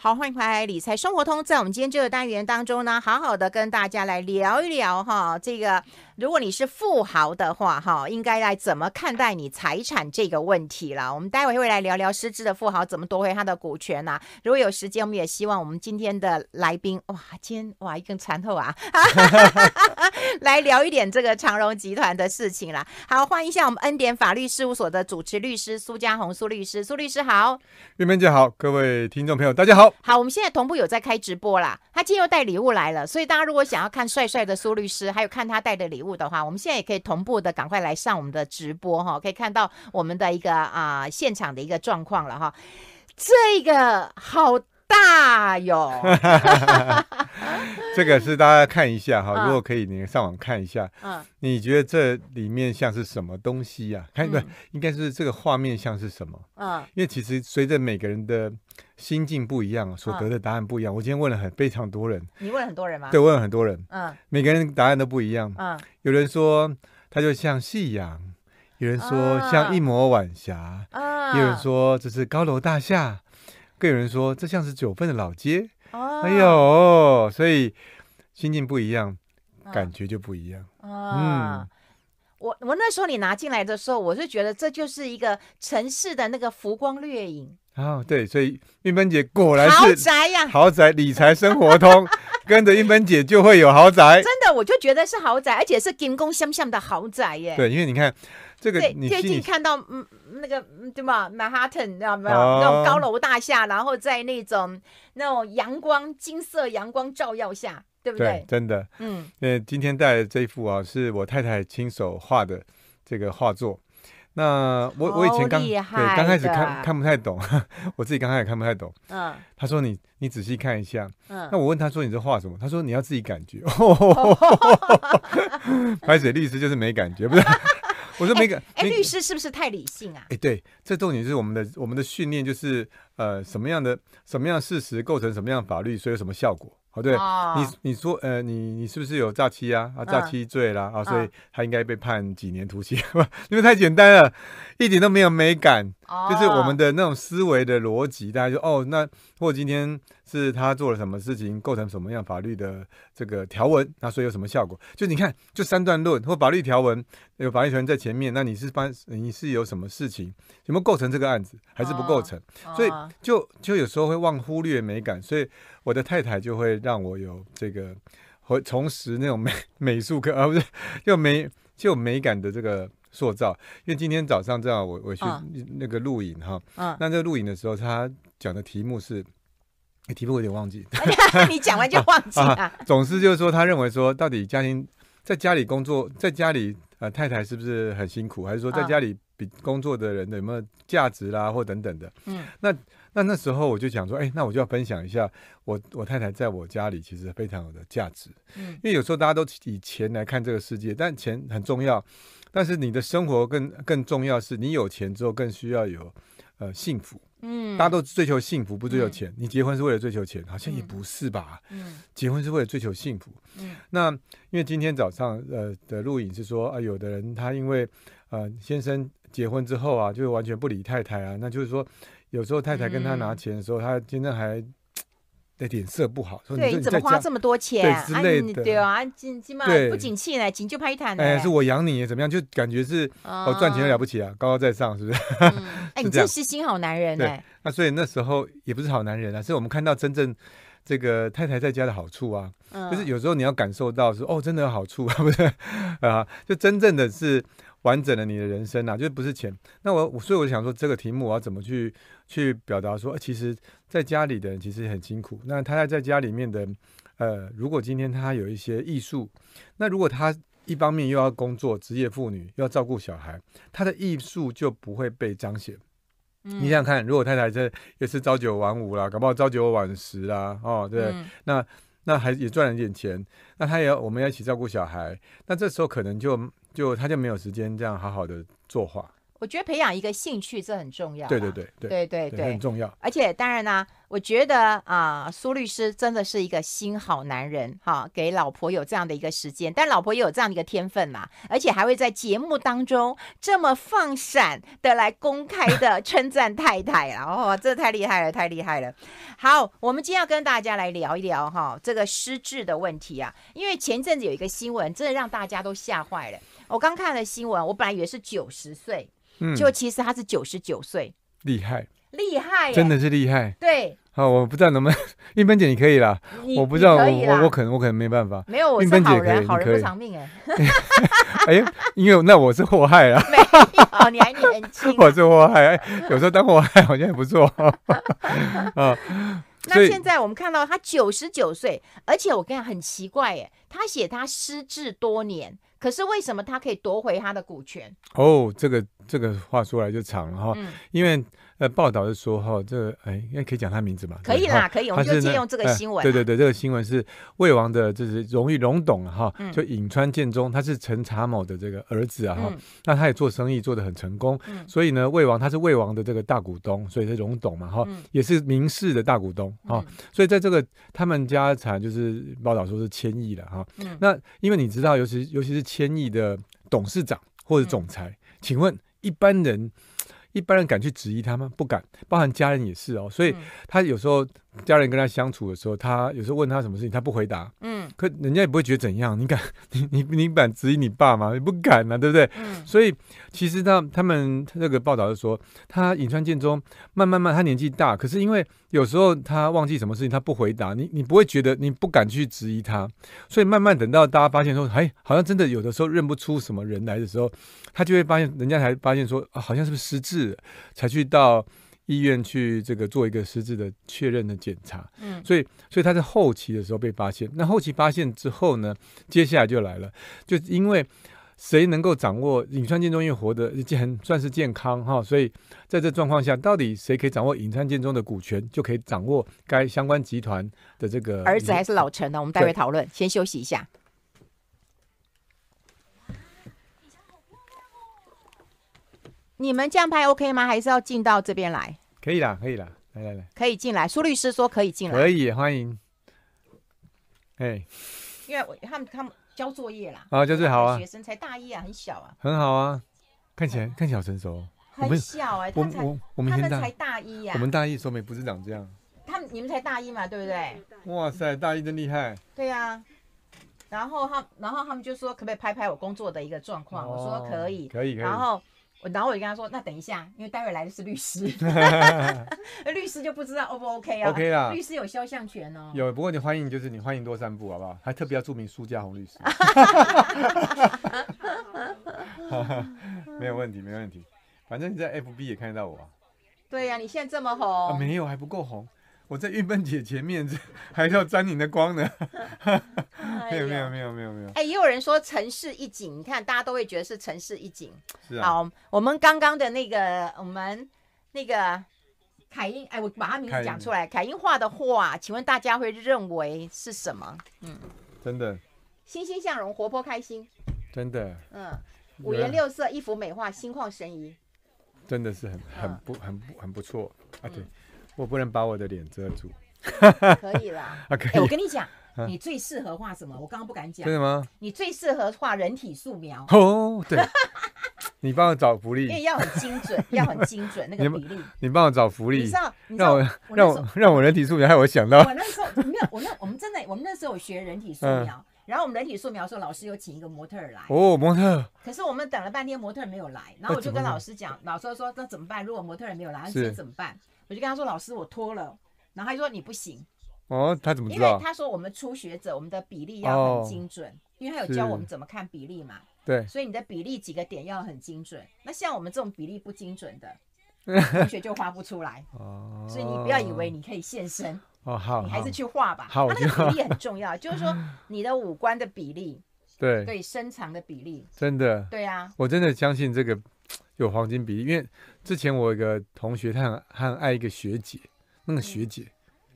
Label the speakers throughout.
Speaker 1: 好，欢迎回来理财生活通。在我们今天这个单元当中呢，好好的跟大家来聊一聊哈，这个如果你是富豪的话哈，应该来怎么看待你财产这个问题了。我们待会会来聊聊失智的富豪怎么夺回他的股权呐、啊。如果有时间，我们也希望我们今天的来宾哇，今天哇一根蝉头啊，来聊一点这个长荣集团的事情啦。好，欢迎一下我们恩典法律事务所的主持律师苏家红苏律师，苏律师好，
Speaker 2: 玉芬姐好，各位听众朋友大家好。
Speaker 1: 好，我们现在同步有在开直播啦。他今天又带礼物来了，所以大家如果想要看帅帅的苏律师，还有看他带的礼物的话，我们现在也可以同步的赶快来上我们的直播哈，可以看到我们的一个啊、现场的一个状况了哈。这个好大哟，
Speaker 2: 这个是大家看一下哈，嗯、如果可以，你上网看一下。嗯，你觉得这里面像是什么东西呀、啊？看不，应该是这个画面像是什么？嗯，因为其实随着每个人的心境不一样，所得的答案不一样。嗯、我今天问了很非常多人，
Speaker 1: 你问了很多人吗？
Speaker 2: 对，问了很多人。嗯，每个人答案都不一样。嗯，有人说它就像夕阳，有人说像一抹晚霞，嗯、有人说这是高楼大厦。更有人说，这像是九份的老街，哦、哎呦，所以心境不一样，嗯、感觉就不一样。
Speaker 1: 哦、嗯，我我那时候你拿进来的时候，我是觉得这就是一个城市的那个浮光掠影。
Speaker 2: 哦，对，所以玉芬姐果然是
Speaker 1: 豪宅呀，
Speaker 2: 豪宅理财生活通，跟着玉芬姐就会有豪宅。
Speaker 1: 真的，我就觉得是豪宅，而且是金光闪闪的豪宅耶。
Speaker 2: 对，因为你看。这个你
Speaker 1: 最近看到嗯那个对吧？曼哈顿知道没有？那种高楼大厦，然后在那种那种阳光金色阳光照耀下，对不对？对，
Speaker 2: 真的。嗯，那，今天带的这一幅啊，是我太太亲手画的这个画作。那我我以前刚对刚开始看看不太懂，我自己刚开始看不太懂。嗯，他说你你仔细看一下。嗯，那我问他说你这画什么？他说你要自己感觉。白水律师就是没感觉，不是？我说没个，
Speaker 1: 哎，律师是不是太理性啊？
Speaker 2: 哎，对，这重点是我们的我们的训练，就是呃，什么样的什么样的事实构成什么样的法律，所以有什么效果？哦，对，哦、你你说呃，你你是不是有诈欺啊？啊，诈欺罪啦，嗯、啊，所以他应该被判几年徒刑？嗯、因为太简单了，一点都没有美感，哦、就是我们的那种思维的逻辑，大家就哦，那或今天。是他做了什么事情，构成什么样法律的这个条文，那所以有什么效果？就你看，就三段论或法律条文，有法律条文在前面，那你是办你是有什么事情，有没有构成这个案子，还是不构成？哦、所以就就有时候会忘忽略美感，所以我的太太就会让我有这个会重拾那种美美术课，而、啊、不是 就美就美感的这个塑造。因为今天早上正好，我我去那个录影哈，嗯、那这个录影的时候，他讲的题目是。题目有点忘记，
Speaker 1: 你讲完就忘记了、啊 啊。总
Speaker 2: 之就是说，他认为说，到底家庭在家里工作，在家里呃太太是不是很辛苦，还是说在家里比工作的人的有没有价值啦，或等等的。嗯，那那那时候我就想说，哎、欸，那我就要分享一下我我太太在我家里其实非常有的价值。嗯，因为有时候大家都以钱来看这个世界，但钱很重要，但是你的生活更更重要，是你有钱之后更需要有呃幸福。嗯，大家都追求幸福，不追求钱。嗯、你结婚是为了追求钱，好像也不是吧？嗯，结婚是为了追求幸福。嗯，那因为今天早上呃的录影是说啊，有的人他因为呃先生结婚之后啊，就完全不理太太啊，那就是说有时候太太跟他拿钱的时候，嗯、他先生还。的脸色不好，说你，
Speaker 1: 怎么花这么多钱？
Speaker 2: 对之类的，
Speaker 1: 对啊，今今嘛不景气呢，景就拍一摊。
Speaker 2: 哎，是我养你，怎么样？就感觉是哦，赚钱了不起啊，高高在上，是不是？
Speaker 1: 哎，你真是心好男人哎。
Speaker 2: 那所以那时候也不是好男人啊，是我们看到真正这个太太在家的好处啊，就是有时候你要感受到说哦，真的有好处啊，不是 啊？就真正的是。完整了你的人生呐、啊，就不是钱。那我所以我想说，这个题目我要怎么去去表达？说，其实在家里的人其实很辛苦。那他在家里面的，呃，如果今天他有一些艺术，那如果他一方面又要工作，职业妇女又要照顾小孩，他的艺术就不会被彰显。嗯、你想想看，如果太太这也是朝九晚五啦，搞不好朝九晚十啦，哦，对，嗯、那那还也赚了一点钱，那他也要我们要一起照顾小孩，那这时候可能就。就他就没有时间这样好好的作画。
Speaker 1: 我觉得培养一个兴趣这很重要。
Speaker 2: 对对对对
Speaker 1: 对对对，
Speaker 2: 很重要。
Speaker 1: 而且当然呢、啊，我觉得啊、呃，苏律师真的是一个心好男人哈，给老婆有这样的一个时间，但老婆也有这样的一个天分嘛，而且还会在节目当中这么放闪的来公开的称赞太太了哦，这太厉害了，太厉害了。好，我们今天要跟大家来聊一聊哈这个失智的问题啊，因为前阵子有一个新闻，真的让大家都吓坏了。我刚看了新闻，我本来以为是九十岁，嗯，就其实他是九十九岁，
Speaker 2: 厉害。
Speaker 1: 厉害，
Speaker 2: 真的是厉害。
Speaker 1: 对，
Speaker 2: 好，我不知道能不能，韵芬姐你可以啦。我不知道，我我我可能我可能没办法。
Speaker 1: 没有，我是好人，好人不长命 哎。
Speaker 2: 哎呀，因为那我是祸害啊。
Speaker 1: 没有，你还年轻。
Speaker 2: 我是祸害，有时候当祸害好像也不错。啊，
Speaker 1: 那现在我们看到他九十九岁，而且我跟你讲很奇怪哎，他写他失智多年，可是为什么他可以夺回他的股权？
Speaker 2: 哦，这个这个话说来就长了哈，因为。呃，报道是说哈，这个哎，应该可以讲他名字吧？
Speaker 1: 可以啦，可以，我们就借用这个新闻。
Speaker 2: 对对对，这个新闻是魏王的，就是荣誉荣董哈，就颍川建中，他是陈查某的这个儿子啊哈。那他也做生意做得很成功，所以呢，魏王他是魏王的这个大股东，所以是荣董嘛哈，也是名士的大股东哈。所以在这个他们家产就是报道说是千亿了哈。那因为你知道，尤其尤其是千亿的董事长或者总裁，请问一般人？一般人敢去质疑他吗？不敢，包含家人也是哦。所以他有时候家人跟他相处的时候，他有时候问他什么事情，他不回答。嗯，可人家也不会觉得怎样。你敢，你你你敢质疑你爸吗？你不敢呐、啊，对不对？嗯。所以其实他他们那个报道是说，他尹川建中慢慢慢，他年纪大，可是因为有时候他忘记什么事情，他不回答，你你不会觉得你不敢去质疑他。所以慢慢等到大家发现说，哎，好像真的有的时候认不出什么人来的时候。他就会发现，人家才发现说，啊，好像是不是失智，才去到医院去这个做一个实质的确认的检查。嗯，所以，所以他在后期的时候被发现。那后期发现之后呢，接下来就来了，就因为谁能够掌握尹川建中因为活得很算是健康哈，所以在这状况下，到底谁可以掌握尹川建中的股权，就可以掌握该相关集团的这个
Speaker 1: 儿子还是老陈呢？我们待会讨论，先休息一下。你们这样拍 OK 吗？还是要进到这边来？
Speaker 2: 可以啦，可以啦，来来来，
Speaker 1: 可以进来。苏律师说可以进来，
Speaker 2: 可以欢迎。哎，
Speaker 1: 因为我他们他们交作业啦，
Speaker 2: 啊，交作业好啊。
Speaker 1: 学生才大一啊，很小啊，
Speaker 2: 很好啊，看起来看起来好成熟，
Speaker 1: 很小哎，他才我们他们才大一呀，
Speaker 2: 我们大一时候没不是长这样。
Speaker 1: 他们你们才大一嘛，对不对？
Speaker 2: 哇塞，大一真厉害。
Speaker 1: 对呀，然后他然后他们就说可不可以拍拍我工作的一个状况？我说可以，
Speaker 2: 可以，可以。
Speaker 1: 然后。然后我就跟他说：“那等一下，因为待会来的是律师，律师就不知道 O 不 OK 啊
Speaker 2: ？OK 啦，
Speaker 1: 律师有肖像权哦。
Speaker 2: 有，不过你欢迎，就是你欢迎多散步，好不好？还特别要注明苏家红律师。没有问题，没问题。反正你在 FB 也看得到我啊。
Speaker 1: 对呀、啊，你现在这么红，
Speaker 2: 啊、没有还不够红。我在玉芬姐前面，这还要沾你的光呢。没有没有没有没有没有。
Speaker 1: 哎，也有人说城市一景，你看大家都会觉得是城市一景。
Speaker 2: 是啊。
Speaker 1: 好，我们刚刚的那个我们那个凯英，哎，我把他名字讲出来，凯英画的画，请问大家会认为是什么？嗯，
Speaker 2: 真的。
Speaker 1: 欣欣向荣，活泼开心。
Speaker 2: 真的。
Speaker 1: 嗯，五颜六色，一幅美画，心旷神怡。
Speaker 2: 真的是很很不很不很不错啊！对。我不能把我的脸遮住，
Speaker 1: 可以啦。啊，可以。我跟你讲，你最适合画什么？我刚刚不敢讲。
Speaker 2: 真的吗？
Speaker 1: 你最适合画人体素描。
Speaker 2: 哦，对。你帮我找福利。
Speaker 1: 因为要很精准，要很精准那个比例。
Speaker 2: 你帮我找福利。你知道？让我让我让我人体素描，害我想到。
Speaker 1: 我那时候没有，我那我们真的，我们那时候有学人体素描，然后我们人体素描的时候，老师有请一个模特来。
Speaker 2: 哦，模特。可
Speaker 1: 是我们等了半天，模特没有来，然后我就跟老师讲，老师说那怎么办？如果模特儿没有来，那怎么办？我就跟他说：“老师，我脱了。”然后他就说：“你不行。”
Speaker 2: 哦，他怎么知道？
Speaker 1: 因为他说我们初学者，我们的比例要很精准，哦、因为他有教我们怎么看比例嘛。
Speaker 2: 对。
Speaker 1: 所以你的比例几个点要很精准。那像我们这种比例不精准的 同学就画不出来。哦。所以你不要以为你可以现身。
Speaker 2: 哦，好。
Speaker 1: 你还是去画吧。
Speaker 2: 好。
Speaker 1: 他那个比例很重要，就是说你的五官的比例。
Speaker 2: 对。
Speaker 1: 对，身长的比例。
Speaker 2: 真的。
Speaker 1: 对啊。
Speaker 2: 我真的相信这个有黄金比例，因为之前我有一个同学，他很他很爱一个学姐。那个学姐，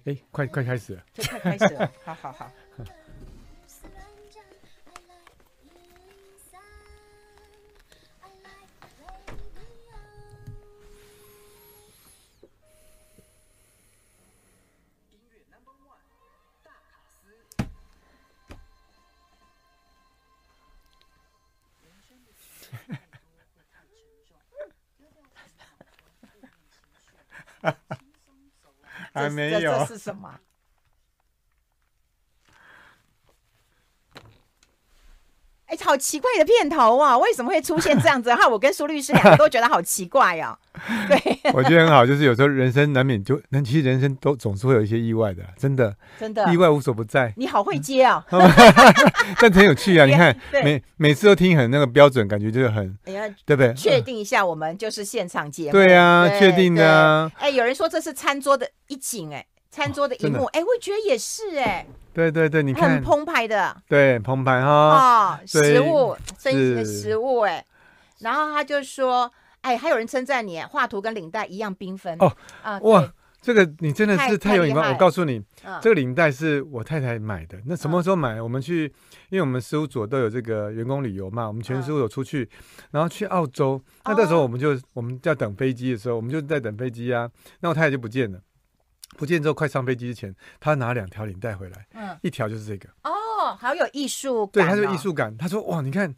Speaker 2: 哎、嗯，快快开始了，
Speaker 1: 快开始了，好好好。
Speaker 2: 还没有，
Speaker 1: 这这是什么？哎，好奇怪的片头啊！为什么会出现这样子？哈，我跟苏律师两个都觉得好奇怪哦。对，
Speaker 2: 我觉得很好，就是有时候人生难免就，那其实人生都总是会有一些意外的，真的，
Speaker 1: 真的，
Speaker 2: 意外无所不在。
Speaker 1: 你好会接啊！
Speaker 2: 但很有趣啊！你看，每每次都听很那个标准，感觉就是很，对不对？
Speaker 1: 确定一下，我们就是现场节目。
Speaker 2: 对啊，确定的。
Speaker 1: 啊哎，有人说这是餐桌的一景，哎，餐桌的一幕，哎，我觉得也是，哎。
Speaker 2: 对对对，你看
Speaker 1: 很澎湃的，
Speaker 2: 对澎湃哈
Speaker 1: 哦，食物，真实的食物哎，然后他就说，哎，还有人称赞你画图跟领带一样缤纷
Speaker 2: 哦啊哇，这个你真的是太有礼貌。我告诉你，这个领带是我太太买的。那什么时候买？我们去，因为我们事务所都有这个员工旅游嘛，我们全事务所出去，然后去澳洲。那到时候我们就我们要等飞机的时候，我们就在等飞机啊。那我太太就不见了。不见之后，快上飞机之前，他拿两条领带回来，嗯，一条就是这个
Speaker 1: 哦，好有艺术感，
Speaker 2: 对，他就艺术感。他说：“哇，你看，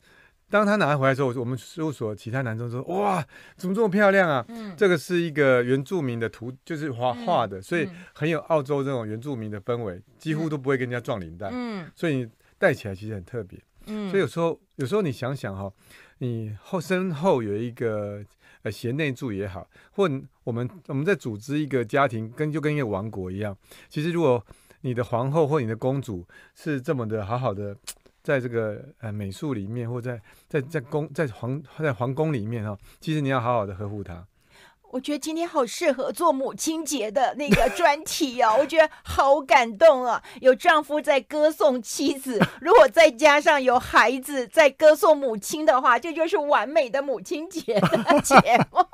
Speaker 2: 当他拿回来的时候，我们事务所其他男生说：哇，怎么这么漂亮啊？嗯，这个是一个原住民的图，就是画画的，所以很有澳洲这种原住民的氛围，几乎都不会跟人家撞领带，嗯，所以你戴起来其实很特别，嗯，所以有时候，有时候你想想哈，你后身后有一个。”呃，贤内助也好，或我们我们在组织一个家庭，跟就跟一个王国一样。其实，如果你的皇后或你的公主是这么的好好的，在这个呃美术里面，或在在在宫在皇在皇宫里面哈，其实你要好好的呵护她。
Speaker 1: 我觉得今天好适合做母亲节的那个专题哦，我觉得好感动啊！有丈夫在歌颂妻子，如果再加上有孩子在歌颂母亲的话，这就是完美的母亲节的节目。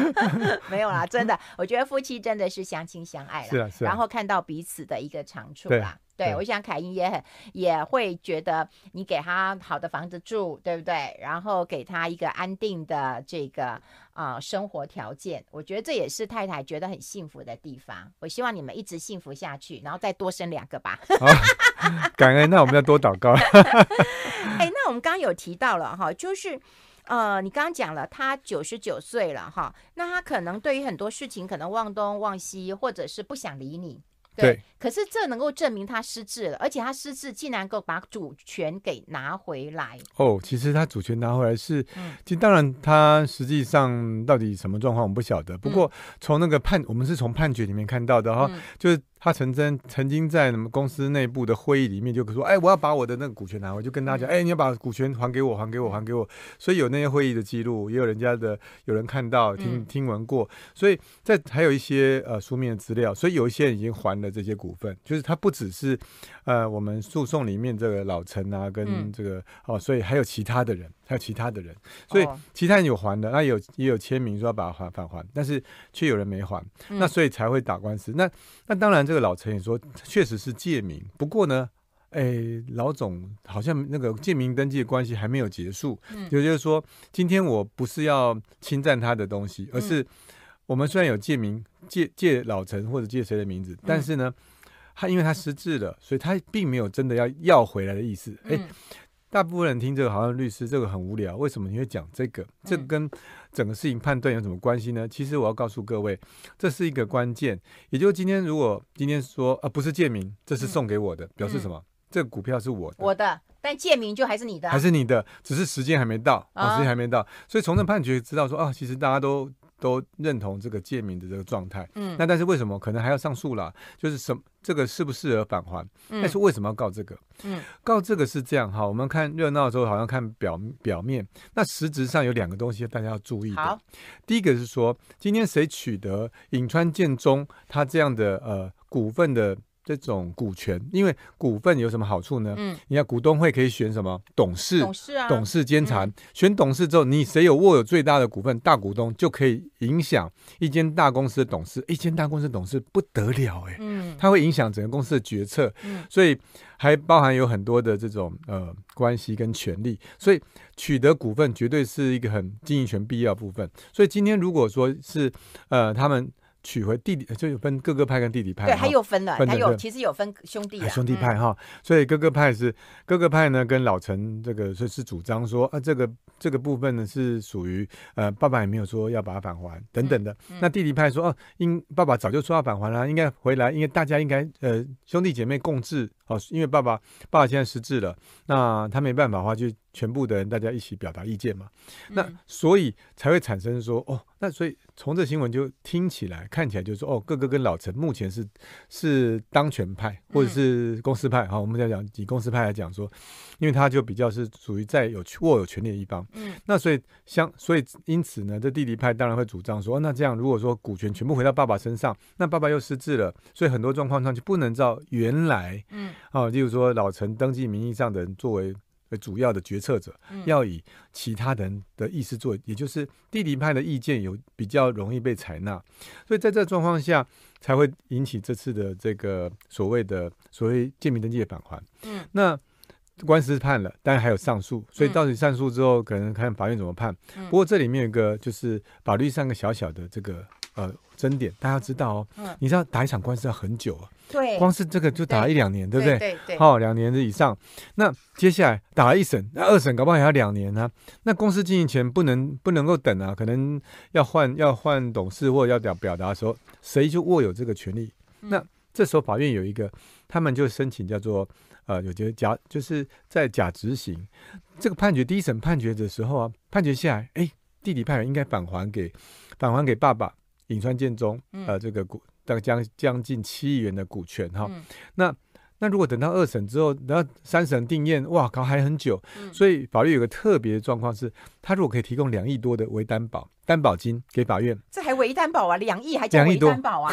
Speaker 1: 没有啦，真的，我觉得夫妻真的是相亲相爱了，是啊，是啊，然后看到彼此的一个长处啦。对，对，我想凯英也很也会觉得你给他好的房子住，对不对？然后给他一个安定的这个啊、呃、生活条件，我觉得这也是太太觉得很幸福的地方。我希望你们一直幸福下去，然后再多生两个吧。
Speaker 2: 感恩，那我们要多祷告。
Speaker 1: 哎，那我们刚刚有提到了哈，就是呃，你刚刚讲了他九十九岁了哈，那他可能对于很多事情可能忘东忘西，或者是不想理你。对，可是这能够证明他失智了，而且他失智竟然够把主权给拿回来。
Speaker 2: 哦，其实他主权拿回来是，嗯、其实当然他实际上到底什么状况我们不晓得。不过从那个判，我们是从判决里面看到的哈，嗯、就是。他曾经曾经在什么公司内部的会议里面就说：“哎，我要把我的那个股权拿回，就跟大家讲，哎，你要把股权还给我，还给我，还给我。”所以有那些会议的记录，也有人家的有人看到、听听闻过。所以在还有一些呃书面的资料，所以有一些人已经还了这些股份，就是他不只是呃我们诉讼里面这个老陈啊，跟这个哦，所以还有其他的人。还有其他的人，所以其他人有还的，那有也有签名说要把它还返还，但是却有人没还，那所以才会打官司。那那当然，这个老陈也说确实是借名，不过呢，哎，老总好像那个借名登记的关系还没有结束，也就是说，今天我不是要侵占他的东西，而是我们虽然有借名借借老陈或者借谁的名字，但是呢，他因为他失智了，所以他并没有真的要要回来的意思，哎。大部分人听这个好像律师这个很无聊，为什么你会讲这个？这个跟整个事情判断有什么关系呢？其实我要告诉各位，这是一个关键。也就是今天如果今天说啊不是借名，这是送给我的，表示什么？这个股票是我的，
Speaker 1: 我的，但借名就还是你的，
Speaker 2: 还是你的，只是时间还没到，啊时间还没到。所以从这判决知道说啊，其实大家都。都认同这个借名的这个状态，嗯，那但是为什么可能还要上诉啦？就是什这个适不适合返还？嗯，但是为什么要告这个？嗯，告这个是这样哈，我们看热闹的时候好像看表表面，那实质上有两个东西大家要注意的。好，第一个是说今天谁取得颍川建中他这样的呃股份的。这种股权，因为股份有什么好处呢？嗯，你看股东会可以选什么董事、董事啊、董事监察。嗯、选董事之后，你谁有握有最大的股份，大股东就可以影响一间大公司的董事。一间大公司的董事不得了哎，嗯，它会影响整个公司的决策，嗯，所以还包含有很多的这种呃关系跟权利。所以取得股份绝对是一个很经营权必要的部分。所以今天如果说是呃他们。取回弟弟，就有分哥哥派跟弟弟派。
Speaker 1: 对，还有分了，他有其实有分兄弟
Speaker 2: 兄弟派哈。所以哥哥派是哥哥派呢，跟老陈这个是是主张说啊，这个这个部分呢是属于呃爸爸也没有说要把它返还等等的。那弟弟派说哦，应爸爸早就说要返还了，应该回来，因为大家应该呃兄弟姐妹共治哦，因为爸爸爸爸现在失智了，那他没办法的话就。全部的人大家一起表达意见嘛，那所以才会产生说哦，那所以从这新闻就听起来看起来就是说哦，哥哥跟老陈目前是是当权派或者是公司派哈，我们在讲以公司派来讲说，因为他就比较是属于在有握有权力的一方，嗯，那所以相所以因此呢，这弟弟派当然会主张说，那这样如果说股权全部回到爸爸身上，那爸爸又失智了，所以很多状况上就不能照原来，嗯，啊，例如说老陈登记名义上的人作为。主要的决策者要以其他人的意思做，也就是弟弟派的意见有比较容易被采纳，所以在这状况下才会引起这次的这个所谓的所谓建民登记的返还。嗯，那官司判了，当然还有上诉，所以到底上诉之后可能看法院怎么判。不过这里面有一个就是法律上个小小的这个呃争点，大家知道哦，你知道打一场官司要很久啊。
Speaker 1: 对，
Speaker 2: 光是这个就打一两年，对，对不对？
Speaker 1: 对对，
Speaker 2: 好，两年的以上。那接下来打了一审，那二审搞不好也要两年呢、啊。那公司经营权不能不能够等啊，可能要换要换董事或者要表表达的时候，谁就握有这个权利？嗯、那这时候法院有一个，他们就申请叫做呃，有些假就是在假执行这个判决。第一审判决的时候啊，判决下来，哎，弟弟派人应该返还给返还给爸爸颍川建中，呃，这个股。大概将将近七亿元的股权哈，嗯、那那如果等到二审之后，然后三审定验，哇靠，还很久。嗯、所以法律有个特别的状况是，他如果可以提供两亿多的为担保担保金给法院，
Speaker 1: 这还为担保啊？两亿还叫为担保啊？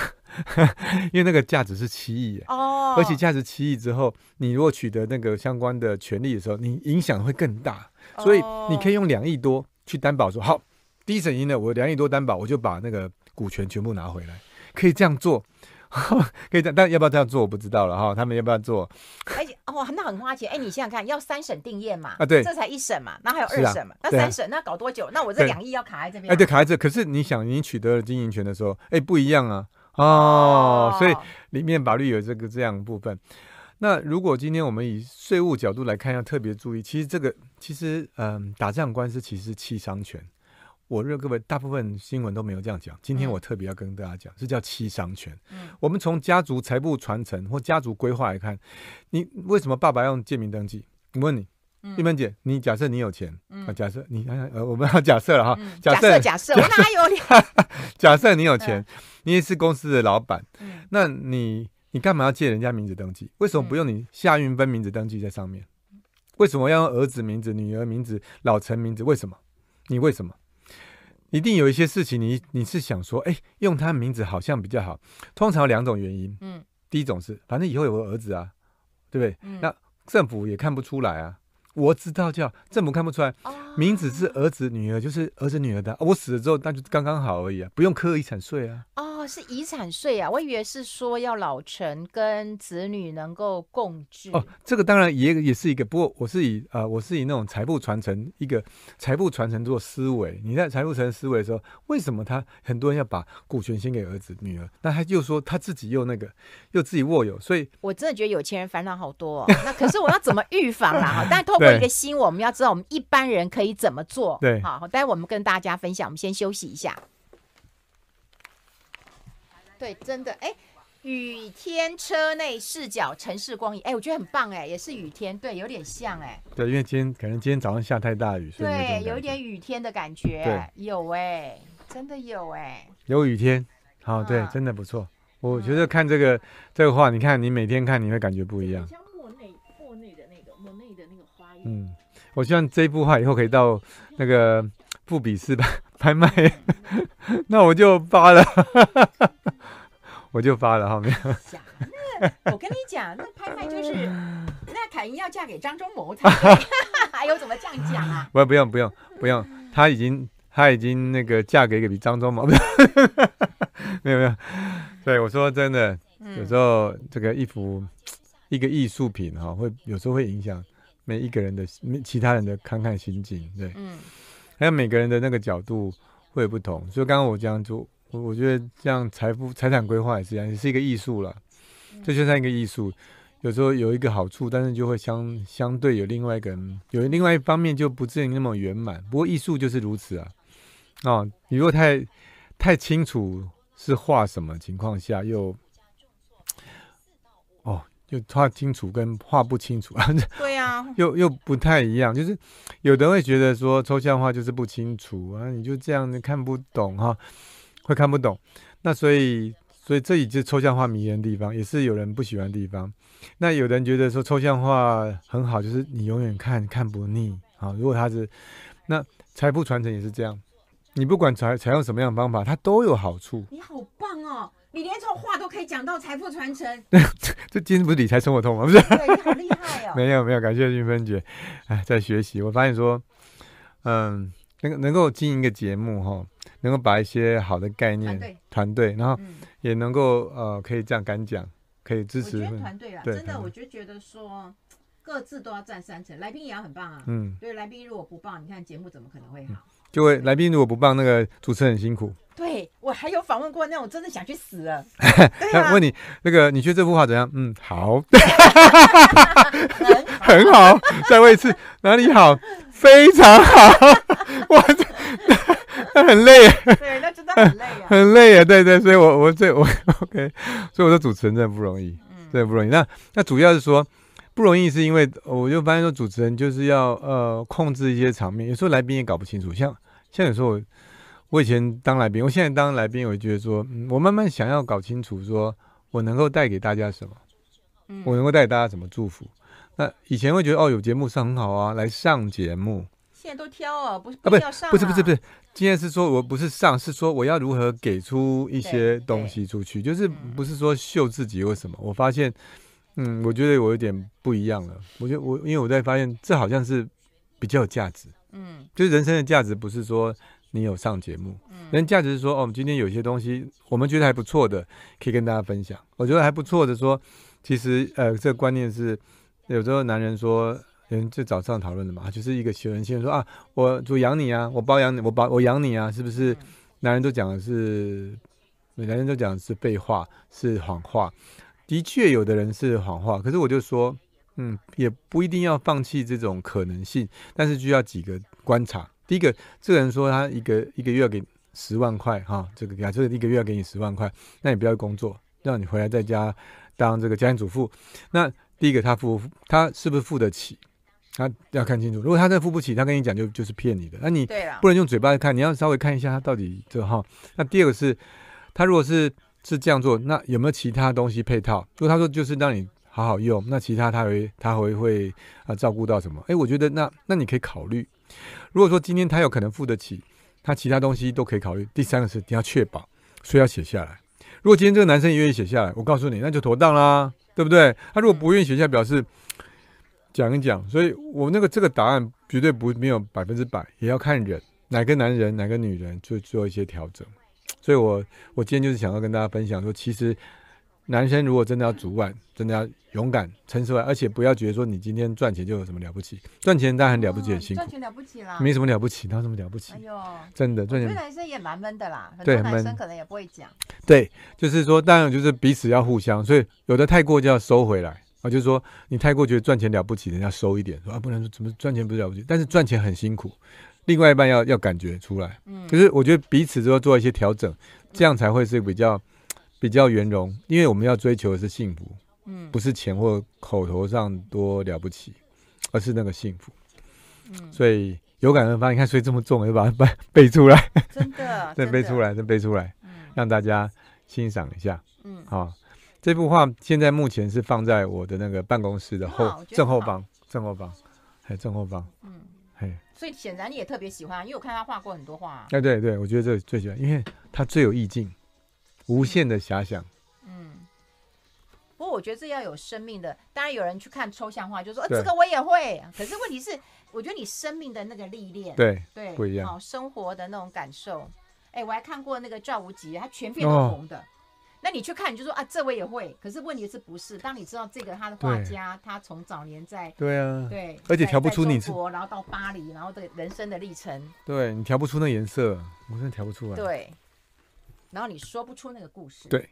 Speaker 2: 因为那个价值是七亿哦，而且价值七亿之后，你如果取得那个相关的权利的时候，你影响会更大，所以你可以用两亿多去担保说，好，第一审赢了，我两亿多担保，我就把那个股权全部拿回来。可以这样做，可以这样，但要不要这样做我不知道了哈。他们要不要做？
Speaker 1: 而且哦，那很花钱。哎，你想想看，要三审定谳嘛？
Speaker 2: 啊，对，
Speaker 1: 这才一审嘛，那还有二审嘛？那三审那搞多久？那我这两亿要卡在这边？
Speaker 2: 哎，对，卡在这。可是你想，你取得了经营权的时候，哎，不一样啊。哦，所以里面法律有这个这样的部分。那如果今天我们以税务角度来看，要特别注意，其实这个其实嗯，打这样官司其实是七伤权。我认为各位大部分新闻都没有这样讲，今天我特别要跟大家讲，是叫七伤权。嗯，我们从家族财富传承或家族规划来看，你为什么爸爸要用借名登记？我问你，一芬姐，你假设你有钱，啊，假设你呃，我们要假设了哈，
Speaker 1: 假设假设 我哪有？
Speaker 2: 假设你有钱，你也是公司的老板，那你你干嘛要借人家名字登记？为什么不用你夏运芬名字登记在上面？为什么要用儿子名字、女儿名字、老陈名字？为什么？你为什么？一定有一些事情你，你你是想说，哎，用他名字好像比较好。通常有两种原因，嗯，第一种是，反正以后有个儿子啊，对不对？嗯，那政府也看不出来啊。我知道叫政府看不出来，名字是儿子女儿，就是儿子女儿的。我死了之后，那就刚刚好而已啊，不用课遗产税啊。
Speaker 1: 哦，是遗产税啊，我以为是说要老陈跟子女能够共治。
Speaker 2: 哦，这个当然也也是一个，不过我是以呃，我是以那种财富传承一个财富传承做思维。你在财富传承思维的时候，为什么他很多人要把股权先给儿子女儿？那他又说他自己又那个又自己握有，所以
Speaker 1: 我真的觉得有钱人烦恼好多哦。那可是我要怎么预防啦？哈，但透过一个新闻，我们要知道我们一般人可以怎么做。
Speaker 2: 对，
Speaker 1: 好，待会我们跟大家分享。我们先休息一下。对，真的，哎，雨天车内视角城市光影，哎，我觉得很棒，哎，也是雨天，对，有点像，哎，
Speaker 2: 对，因为今天可能今天早上下太大雨，
Speaker 1: 对，有一点雨天的感觉，对，有，哎，真的有，哎，
Speaker 2: 有雨天，好，对，真的不错。我觉得看这个这个画，你看你每天看你会感觉不一样，像莫内莫内的那个莫内的那个花园，嗯，我希望这一幅画以后可以到那个富比士拍拍卖，那我就发了。我就发了后面。
Speaker 1: 那我跟你讲，那拍卖就是 那凯英要嫁给张忠谋才 还有怎么这样讲啊？
Speaker 2: 不，不用，不用，不用，他已经他已经那个嫁给一个比张忠谋没有没有。对，我说真的，有时候这个一幅一个艺术品哈，会有时候会影响每一个人的其他人的看看心境。对，嗯，还有每个人的那个角度会有不同。所以刚刚我这样做。我我觉得这样财富财产规划也是一样，也是一个艺术了。这就像一个艺术，有时候有一个好处，但是就会相相对有另外一个人，有另外一方面就不至于那么圆满。不过艺术就是如此啊。哦，你如果太太清楚是画什么情况下，又哦，就画清楚跟画不清楚 啊，
Speaker 1: 对呀，
Speaker 2: 又又不太一样。就是有的人会觉得说抽象画就是不清楚啊，你就这样你看不懂哈、啊，会看不懂。那所以所以这里就是抽象画迷人的地方，也是有人不喜欢的地方。那有人觉得说抽象画很好，就是你永远看看不腻啊。如果他是那财富传承也是这样。你不管采采用什么样的方法，它都有好处。
Speaker 1: 你好棒哦！你连从话都可以讲到财富传承。
Speaker 2: 这今天不是理财生活通吗？不是？
Speaker 1: 对，你好厉害哦！
Speaker 2: 没有没有，感谢云芬姐。哎，在学习，我发现说，嗯，能够能够经营一个节目哈，能够把一些好的概念团队，然后也能够呃，可以这样敢讲，可以支持
Speaker 1: 团队啊。真的，我就觉得说，各自都要占三成，来宾也要很棒啊。嗯，对，来宾如果不棒，你看节目怎么可能会好？
Speaker 2: 就会来宾如果不棒，那个主持人很辛苦。
Speaker 1: 对，我还有访问过那种真的想去死了。
Speaker 2: 问你那个，你觉得这幅画怎样？嗯，好，
Speaker 1: 很
Speaker 2: 很好。再问一次，哪里好？非常好。哇，那很累。
Speaker 1: 对，那真的很累啊。
Speaker 2: 很累啊，对对，所以我我这我 OK，所以我说主持人真的不容易，真的不容易。那那主要是说。不容易，是因为我就发现说，主持人就是要呃控制一些场面，有时候来宾也搞不清楚。像像有时候我，以前当来宾，我现在当来宾，我觉得说，嗯，我慢慢想要搞清楚，说我能够带给大家什么，嗯，我能够带给大家什么祝福。那以前会觉得哦，有节目上很好啊，来上节目。
Speaker 1: 现在都挑啊，不是啊，不是
Speaker 2: 不是不是不是，今天是说我不是上，是说我要如何给出一些东西出去，就是不是说秀自己或什么。我发现。嗯，我觉得我有点不一样了。我觉得我因为我在发现，这好像是比较有价值。嗯，就是人生的价值不是说你有上节目，嗯，人价值是说，哦，我们今天有些东西我们觉得还不错的，可以跟大家分享。我觉得还不错的说，其实呃，这个观念是有时候男人说，人就早上讨论的嘛，就是一个有人先说啊，我主养你啊，我包养你，我包我养你啊，是不是？男人都讲的是，男人都讲的是废话，是谎话。的确，有的人是谎话，可是我就说，嗯，也不一定要放弃这种可能性，但是需要几个观察。第一个，这个人说他一个一个月要给十万块，哈，这个给他这个一个月要给你十万块，那你不要工作，让你回来在家当这个家庭主妇。那第一个，他付他是不是付得起？他要看清楚。如果他真的付不起，他跟你讲就就是骗你的。那你不能用嘴巴看，你要稍微看一下他到底这哈。那第二个是，他如果是。是这样做，那有没有其他东西配套？如果他说就是让你好好用，那其他他会他会会啊照顾到什么？诶，我觉得那那你可以考虑。如果说今天他有可能付得起，他其他东西都可以考虑。第三个是你要确保，所以要写下来。如果今天这个男生也愿意写下来，我告诉你，那就妥当啦，对不对？他如果不愿意写下来，表示讲一讲。所以我那个这个答案绝对不没有百分之百，也要看人，哪个男人哪个女人就做一些调整。所以我，我我今天就是想要跟大家分享说，其实男生如果真的要主外，真的要勇敢承受，而且不要觉得说你今天赚钱就有什么了不起，赚钱当然很了不起，很辛苦，赚钱了不起啦，没什么了不起，哪有什么了不起？哎呦，真的赚钱，
Speaker 1: 男生也蛮闷的啦，很多男生可能也不会讲。
Speaker 2: 对，就是说，当然就是彼此要互相，所以有的太过就要收回来啊，就是说你太过觉得赚钱了不起，人家收一点，说啊，不能说怎么赚钱不是了不起，但是赚钱很辛苦。另外一半要要感觉出来，嗯，可是我觉得彼此都要做一些调整，这样才会是比较比较圆融。因为我们要追求的是幸福，嗯，不是钱或口头上多了不起，而是那个幸福。嗯，所以有感而发，你看，所以这么重，就把它背 背出来，
Speaker 1: 真的，
Speaker 2: 再背出来，再背出来，嗯，让大家欣赏一下，嗯，好，这幅画现在目前是放在我的那个办公室的后正后方，正后方，还正后方，嗯。
Speaker 1: 所以显然你也特别喜欢，因为我看他画过很多画。
Speaker 2: 哎，对对，我觉得这最喜欢，因为他最有意境，无限的遐想。
Speaker 1: 嗯，不过我觉得这要有生命的。当然有人去看抽象画，就说：“呃，这个我也会。”可是问题是，我觉得你生命的那个历练，
Speaker 2: 对
Speaker 1: 对，
Speaker 2: 不一样。
Speaker 1: 好，生活的那种感受。哎，我还看过那个赵无极，他全片都红的。哦那你去看，你就说啊，这我也会。可是问题是不是？当你知道这个他的画家，他从早年在
Speaker 2: 对啊，
Speaker 1: 对，
Speaker 2: 而且调不出你中
Speaker 1: 国，然后到巴黎，然后的人生的历程，
Speaker 2: 对你调不出那颜色，我真的调不出来。
Speaker 1: 对，然后你说不出那个故事。
Speaker 2: 对。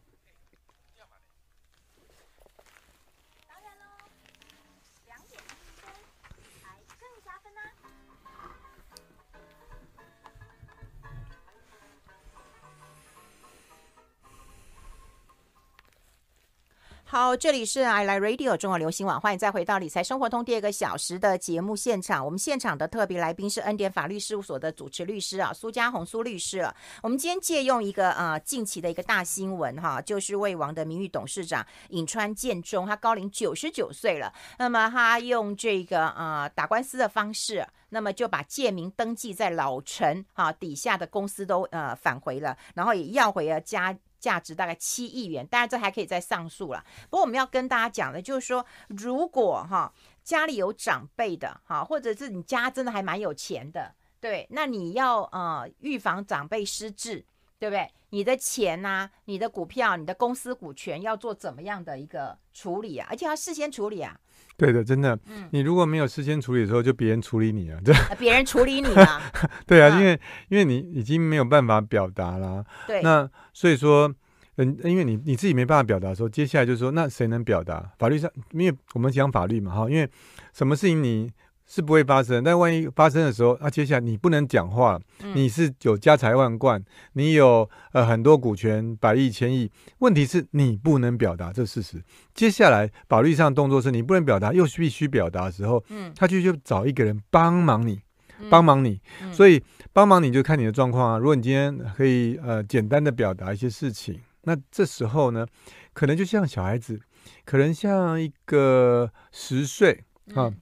Speaker 1: 好，这里是 I Like Radio 中国流行网，欢迎再回到理财生活通第二个小时的节目现场。我们现场的特别来宾是恩典法律事务所的主持律师啊，苏嘉宏苏律师。我们今天借用一个呃近期的一个大新闻哈，就是魏王的名誉董事长颍川建中，他高龄九十九岁了。那么他用这个呃打官司的方式，那么就把借名登记在老陈哈底下的公司都呃返回了，然后也要回了家。价值大概七亿元，当然这还可以再上诉了。不过我们要跟大家讲的，就是说，如果哈家里有长辈的哈，或者是你家真的还蛮有钱的，对，那你要呃预防长辈失智，对不对？你的钱呐、你的股票、你的公司股权要做怎么样的一个处理啊？而且要事先处理啊。
Speaker 2: 对的，真的。嗯，你如果没有事先处理的时候，就别人处理你 啊，对
Speaker 1: 别人处理你 啊。
Speaker 2: 对啊，因为因为你已经没有办法表达了。
Speaker 1: 对。
Speaker 2: 那所以说，嗯，因为你你自己没办法表达的时候，接下来就是说，那谁能表达？法律上，因为我们讲法律嘛，哈，因为什么事情你。是不会发生，但万一发生的时候，啊，接下来你不能讲话，嗯、你是有家财万贯，你有呃很多股权，百亿、千亿，问题是你不能表达这事实。接下来法律上动作是你不能表达，又必须表达的时候，嗯，他就就找一个人帮忙你，帮忙你，嗯、所以帮忙你就看你的状况啊。如果你今天可以呃简单的表达一些事情，那这时候呢，可能就像小孩子，可能像一个十岁啊。嗯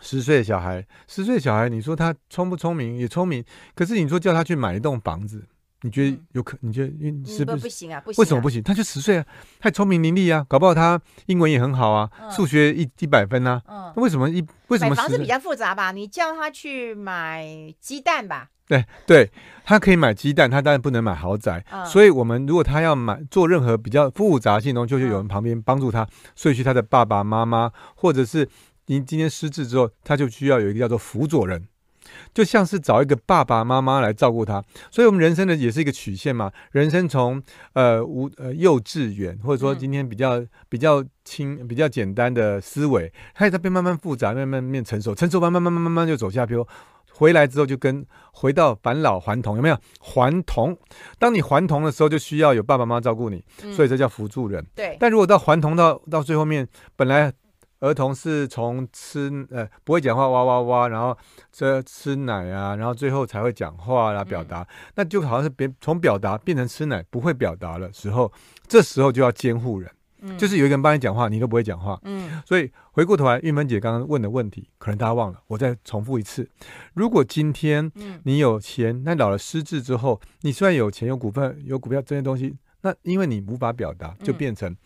Speaker 2: 十岁的小孩，十岁的小孩，你说他聪不聪明？也聪明。可是你说叫他去买一栋房子，你觉得有可？你觉得是不是？
Speaker 1: 不行啊，不行。
Speaker 2: 为什么不行？他就十岁啊，太聪明伶俐啊，搞不好他英文也很好啊，数学一一百分啊。嗯。为什么一为什么？
Speaker 1: 买房子比较复杂吧？你叫他去买鸡蛋吧。
Speaker 2: 对对，他可以买鸡蛋，他当然不能买豪宅。所以我们如果他要买做任何比较复杂性的东西，就有人旁边帮助他，所以去他的爸爸妈妈或者是。您今天失智之后，他就需要有一个叫做辅佐人，就像是找一个爸爸妈妈来照顾他。所以，我们人生的也是一个曲线嘛。人生从呃无呃幼稚园，或者说今天比较比较轻、比较简单的思维，开始在变慢慢复杂，慢慢变成熟，成熟慢慢慢慢慢慢就走下坡。回来之后就跟回到返老还童，有没有？还童，当你还童的时候，就需要有爸爸妈妈照顾你，所以这叫辅助人。
Speaker 1: 对。
Speaker 2: 但如果到还童到到最后面，本来。儿童是从吃呃不会讲话哇哇哇，然后这吃奶啊，然后最后才会讲话啦、表达，嗯、那就好像是别从表达变成吃奶不会表达了时候，这时候就要监护人，嗯、就是有一个人帮你讲话，你都不会讲话。嗯，所以回过头来，玉芬姐刚刚问的问题，可能大家忘了，我再重复一次：如果今天你有钱，那老了失智之后，你虽然有钱有股份有股票这些东西，那因为你无法表达，就变成。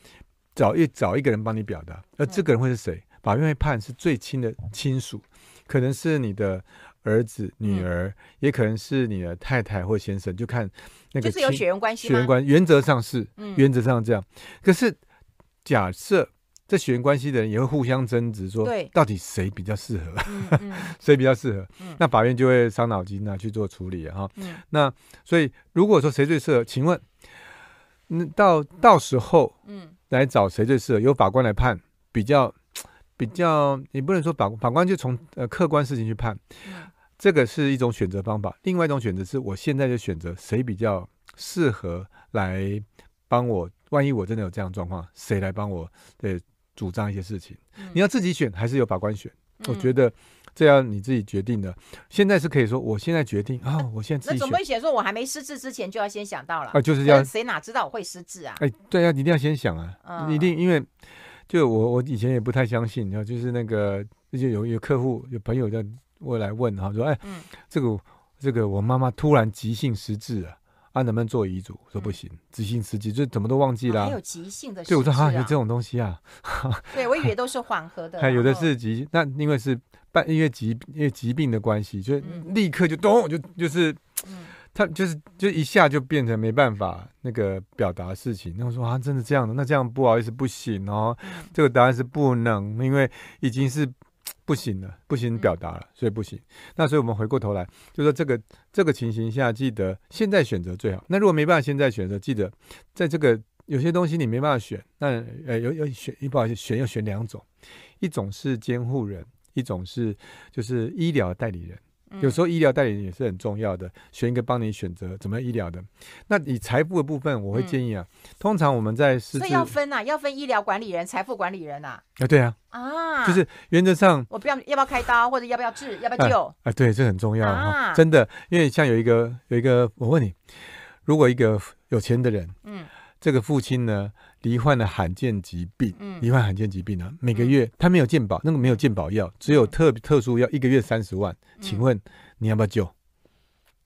Speaker 2: 找一找一个人帮你表达，而这个人会是谁？法院会判是最亲的亲属，可能是你的儿子、女儿，嗯、也可能是你的太太或先生，就看那个。就是有血缘关系。血缘关系原则上是，嗯、原则上这样。可是假设这血缘关系的人也会互相争执，说到底谁比较适合？谁比较适合？嗯、那法院就会伤脑筋啊去做处理哈。嗯、那所以如果说谁最适合，请问，那到到时候，嗯。来找谁最适合？由法官来判，比较 比较，你不能说法法官就从呃客观事情去判，这个是一种选择方法。另外一种选择是我现在就选择谁比较适合来帮我，万一我真的有这样状况，谁来帮我对主张一些事情？你要自己选还是由法官选？我觉得。这要你自己决定的。现在是可以说，我现在决定啊、哦，我现在自己选。那总不会
Speaker 1: 写说，我还没失智之前就要先想到了啊？
Speaker 2: 就是要
Speaker 1: 谁哪知道我会失智啊？
Speaker 2: 哎，对啊，你一定要先想啊，嗯、一定，因为就我我以前也不太相信，然后就是那个就有有客户有朋友在过来问哈，说哎，嗯、这个这个我妈妈突然急性失智了。啊，能不能做遗嘱？说不行，急性失智就怎么都忘记了。还有急性的，对，我说啊，有这种东西啊。
Speaker 1: 对，我以为都是缓和的。
Speaker 2: 还有的是急，那因为是半因为疾因为疾病的关系，就立刻就咚就就是，他就是就一下就变成没办法那个表达事情。那我说啊，真的这样的？那这样不好意思，不行哦。这个答案是不能，因为已经是。不不行了，不行表达了，嗯、所以不行。那所以我们回过头来，就说这个这个情形下，记得现在选择最好。那如果没办法现在选择，记得在这个有些东西你没办法选，那呃有有选，不好意思，选要选两种，一种是监护人，一种是就是医疗代理人。有时候医疗代理人也是很重要的，选一个帮你选择怎么样医疗的。那以财富的部分，我会建议啊，嗯、通常我们在失智，
Speaker 1: 所以要分啊，要分医疗管理人、财富管理人啊。
Speaker 2: 啊，对啊，
Speaker 1: 啊，
Speaker 2: 就是原则上，
Speaker 1: 我不要要不要开刀，或者要不要治，要不要救？啊，
Speaker 2: 啊对，这很重要啊，真的，因为像有一个有一个，我问你，如果一个有钱的人，嗯，这个父亲呢？罹患了罕见疾病，罹患罕见疾病呢，每个月他没有健保，那个没有健保药，只有特特殊药，一个月三十万。请问你要不要救？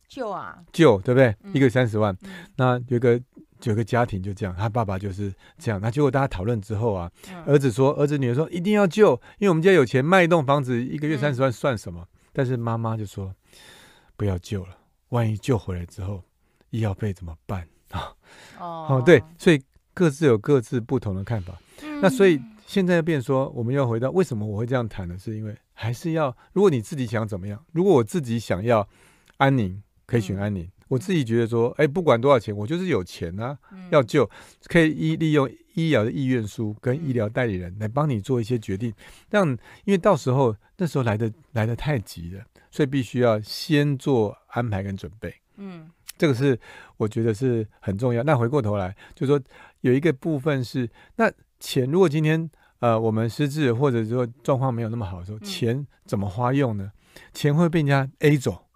Speaker 1: 救啊！
Speaker 2: 救，对不对？一个月三十万。那有个有个家庭就这样，他爸爸就是这样。那结果大家讨论之后啊，儿子说，儿子女儿说一定要救，因为我们家有钱，卖一栋房子一个月三十万算什么？但是妈妈就说不要救了，万一救回来之后，医药费怎么办啊？哦，对，所以。各自有各自不同的看法，嗯、那所以现在变说，我们要回到为什么我会这样谈呢？是因为还是要，如果你自己想怎么样，如果我自己想要安宁，可以选安宁。嗯、我自己觉得说，哎，不管多少钱，我就是有钱啊，嗯、要救，可以医利用医疗的意愿书跟医疗代理人来帮你做一些决定，让因为到时候那时候来的来的太急了，所以必须要先做安排跟准备。嗯。这个是我觉得是很重要。那回过头来，就说有一个部分是，那钱如果今天呃我们失智或者说状况没有那么好的时候，钱怎么花用呢？钱会被人家 A 走，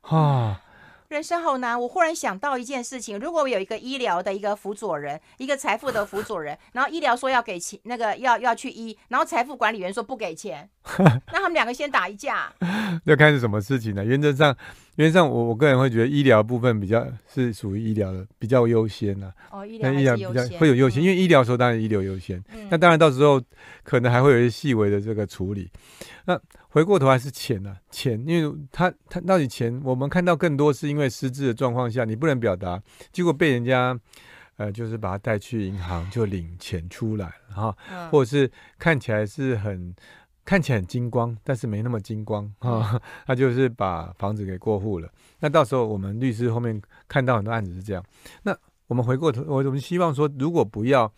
Speaker 2: 啊。
Speaker 1: 人生好难，我忽然想到一件事情：如果我有一个医疗的一个辅佐人，一个财富的辅佐人，然后医疗说要给钱，那个要要去医，然后财富管理员说不给钱，那他们两个先打一架，
Speaker 2: 要看是什么事情呢？原则上，原则上我我个人会觉得医疗部分比较是属于医疗的比较优先呢。
Speaker 1: 哦，医疗医疗
Speaker 2: 比较会有优先，嗯、因为医疗时候当然医疗优先，嗯、那当然到时候可能还会有一些细微的这个处理，那。回过头还是钱呐、啊？钱，因为他他到底钱，我们看到更多是因为失智的状况下，你不能表达，结果被人家，呃，就是把他带去银行就领钱出来哈，或者是看起来是很看起来很金光，但是没那么金光哈，他就是把房子给过户了。那到时候我们律师后面看到很多案子是这样。那我们回过头，我我们希望说，如果不要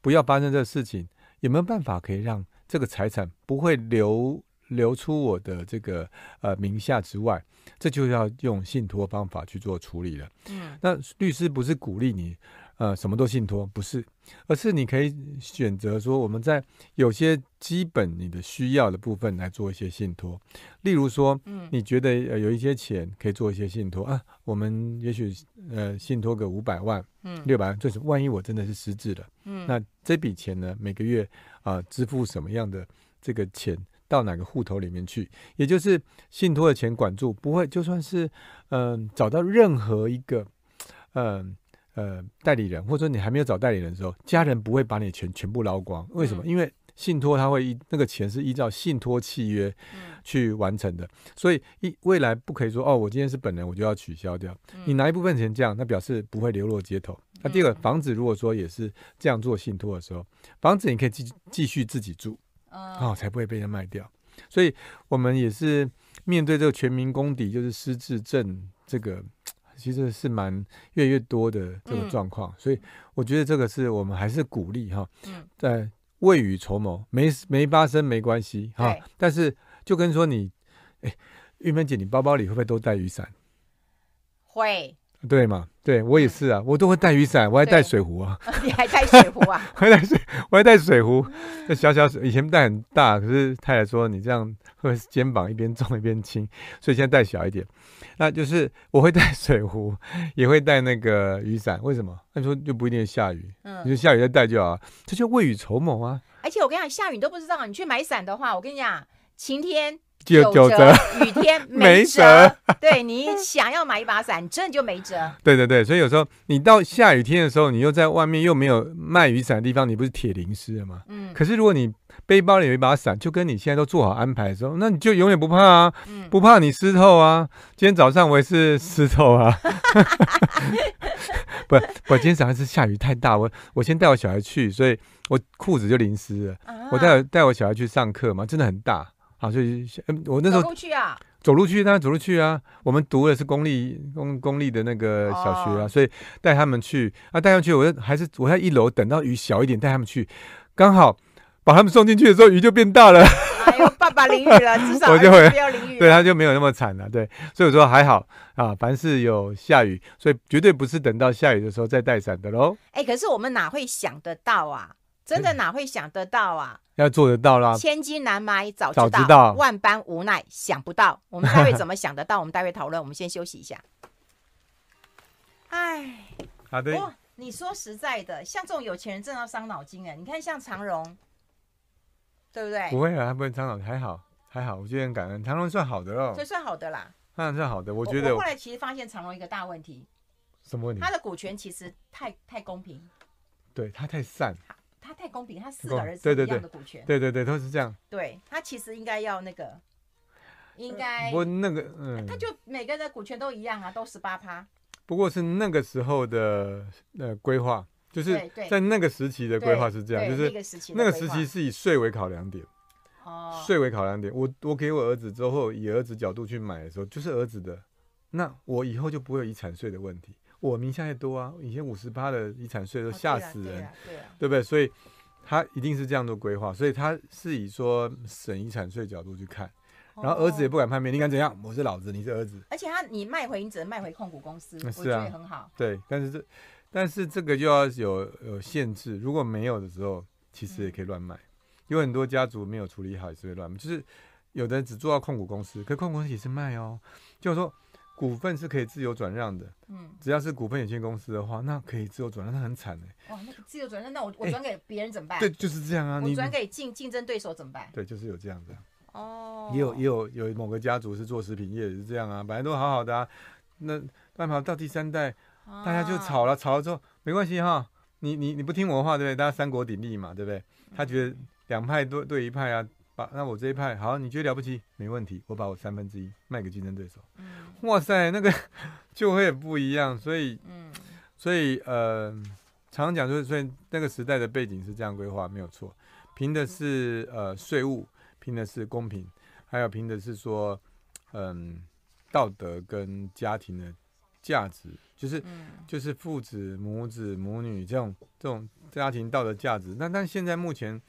Speaker 2: 不要发生这个事情，有没有办法可以让这个财产不会流？流出我的这个呃名下之外，这就要用信托方法去做处理了。嗯，那律师不是鼓励你呃什么都信托，不是，而是你可以选择说我们在有些基本你的需要的部分来做一些信托。例如说，嗯，你觉得呃有一些钱可以做一些信托啊，我们也许呃信托个五百万，嗯，六百万，就是万一我真的是失智了，嗯，那这笔钱呢每个月啊、呃、支付什么样的这个钱？到哪个户头里面去，也就是信托的钱管住，不会就算是嗯、呃、找到任何一个嗯呃，呃代理人，或者说你还没有找代理人的时候，家人不会把你钱全部捞光。为什么？嗯、因为信托他会依那个钱是依照信托契约去完成的，嗯、所以一未来不可以说哦，我今天是本人，我就要取消掉。嗯、你拿一部分钱这样，那表示不会流落街头。那第二个房子，如果说也是这样做信托的时候，房子你可以继继续自己住。哦，才不会被人卖掉，所以我们也是面对这个全民公敌，就是失智症这个，其实是蛮越来越多的这个状况，嗯、所以我觉得这个是我们还是鼓励哈，在未雨绸缪，没没发生没关系哈，但是就跟说你，哎，玉芬姐，你包包里会不会都带雨伞？
Speaker 1: 会。
Speaker 2: 对嘛？对我也是啊，我都会带雨伞，我还带水壶啊。
Speaker 1: 你还带水壶啊？
Speaker 2: 还带水，我还带水壶。这小小水，以前带很大，可是太太说你这样会肩膀一边重一边轻，所以现在带小一点。那就是我会带水壶，也会带那个雨伞。为什么？那说就不一定下雨，你就下雨再带就好。这就未雨绸缪啊。
Speaker 1: 而且我跟你讲，下雨你都不知道，你去买伞的话，我跟你讲，晴天。
Speaker 2: 九
Speaker 1: 九折，雨天 没折。对，你想要买一把伞，真的就没辙。
Speaker 2: 对对对，所以有时候你到下雨天的时候，你又在外面又没有卖雨伞的地方，你不是铁淋湿了吗？嗯。可是如果你背包里有一把伞，就跟你现在都做好安排的时候，那你就永远不怕啊，不怕你湿透啊。今天早上我也是湿透啊。不，不今天早上是下雨太大，我我先带我小孩去，所以我裤子就淋湿了。我带带我小孩去上课嘛，真的很大。啊，所以我那时候
Speaker 1: 走路去啊，
Speaker 2: 走路去，当然走路去啊。我们读的是公立公公立的那个小学啊，哦、所以带他们去啊，带他们去，我还是我在一楼等到雨小一点带他们去，刚好把他们送进去的时候，雨就变大了。
Speaker 1: 哎呦，爸爸淋雨了，至少我就会不要淋雨，
Speaker 2: 对，他就没有那么惨了。对，所以我说还好啊，凡是有下雨，所以绝对不是等到下雨的时候再带伞的喽。
Speaker 1: 哎，可是我们哪会想得到啊？真的哪会想得到啊？
Speaker 2: 要做得到啦！
Speaker 1: 千金难买早
Speaker 2: 早知道，
Speaker 1: 万般无奈想不到。我们待会怎么想得到？我们待会讨论。我们先休息一下。哎，
Speaker 2: 好的。
Speaker 1: 哦，你说实在的，像这种有钱人真的要伤脑筋哎。你看，像长荣，对不对？
Speaker 2: 不会啊，他不会伤脑筋，还好，还好。我觉得很感恩，长荣算好的喽。
Speaker 1: 这算好的啦。
Speaker 2: 那算好的，我觉得。
Speaker 1: 我后来其实发现长荣一个大问题。
Speaker 2: 什么问题？
Speaker 1: 他的股权其实太太公平。
Speaker 2: 对，他太散。
Speaker 1: 他太公平，他四个儿子一样的股权，
Speaker 2: 对对对，都是这样。
Speaker 1: 对，他其实应该要那个，应该
Speaker 2: 不那个嗯，
Speaker 1: 他就每个人的股权都一样啊，都十八趴。
Speaker 2: 不过是那个时候的呃规划，就是在那个时期的规划是这样，就是那个时期是以税为考量点，哦，税为考量点。我我给我儿子之后，以儿子角度去买的时候，就是儿子的，那我以后就不会有遗产税的问题。我名下也多啊，以前五十八的遗产税都吓死人，对，对不对？所以他一定是这样做规划，所以他是以说省遗产税角度去看，然后儿子也不敢叛变，你敢怎样？我是老子，你是儿子。
Speaker 1: 而且他你卖回，你只能卖回控股公司，我觉得很好。
Speaker 2: 对，但是这但是这个就要有有限制，如果没有的时候，其实也可以乱卖。有很多家族没有处理好也是会乱卖，就是有的人只做到控股公司，可控股公司也是卖哦，就是说。股份是可以自由转让的，嗯，只要是股份有限公司的话，那可以自由转让，那很惨哎。
Speaker 1: 哇，那个自由转让，那我我转给别人怎么办？
Speaker 2: 对，就是这样啊。
Speaker 1: 你转给竞竞争对手怎么办？
Speaker 2: 对，就是有这样的。哦。也有也有有某个家族是做食品业也是这样啊，本来都好好的啊，那办法到第三代，大家就吵了，吵了之后没关系哈，你你你不听我的话，对不对？大家三国鼎立嘛，对不对？他觉得两派对对一派啊。把那我这一派好，你觉得了不起？没问题，我把我三分之一卖给竞争对手。嗯，哇塞，那个就会不一样。所以，嗯，所以呃，常常讲就是，所以那个时代的背景是这样规划，没有错。凭的是呃税务，凭的是公平，还有凭的是说，嗯，道德跟家庭的价值，就是、嗯、就是父子、母子、母女这种这种家庭道德价值。那但现在目前。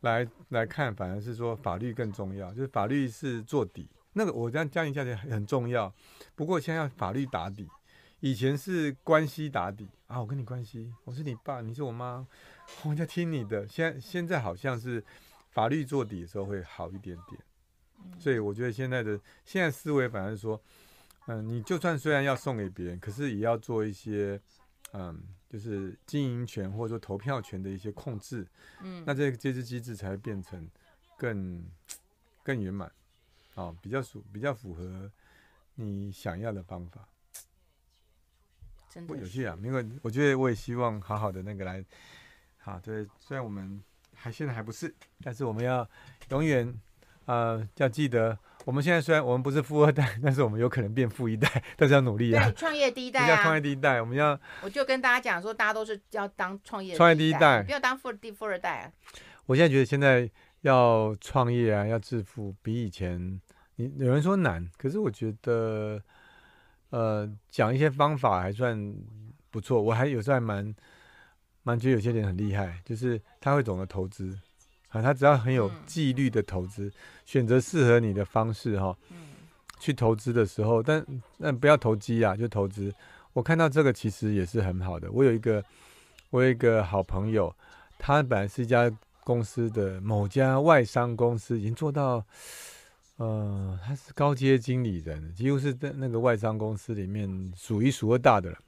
Speaker 2: 来来看，反而是说法律更重要，就是法律是做底。那个我这样家庭价值很重要，不过现在要法律打底。以前是关系打底啊，我跟你关系，我是你爸，你是我妈，我在听你的。现在现在好像是法律做底的时候会好一点点。所以我觉得现在的现在思维反而是说，嗯，你就算虽然要送给别人，可是也要做一些，嗯。就是经营权或者说投票权的一些控制，嗯，那这这支机制才会变成更更圆满，哦，比较属比较符合你想要的方法，
Speaker 1: 真的
Speaker 2: 有趣啊！因为我觉得我也希望好好的那个来，好，对，虽然我们还现在还不是，但是我们要永远呃要记得。我们现在虽然我们不是富二代，但是我们有可能变富一代，但是要努力啊！
Speaker 1: 对，创业第一代啊！
Speaker 2: 创业第一代，我们要……
Speaker 1: 我就跟大家讲说，大家都是要当创业
Speaker 2: 创业第一代，
Speaker 1: 不要当富第富二代啊！
Speaker 2: 我现在觉得现在要创业啊，要致富，比以前你有人说难，可是我觉得，呃，讲一些方法还算不错。我还有时候还蛮蛮觉得有些人很厉害，就是他会懂得投资。啊，他只要很有纪律的投资，嗯、选择适合你的方式哈，嗯、去投资的时候，但但不要投机啊，就投资。我看到这个其实也是很好的。我有一个我有一个好朋友，他本来是一家公司的某家外商公司，已经做到，呃，他是高阶经理人，几乎是在那个外商公司里面数一数二大的了。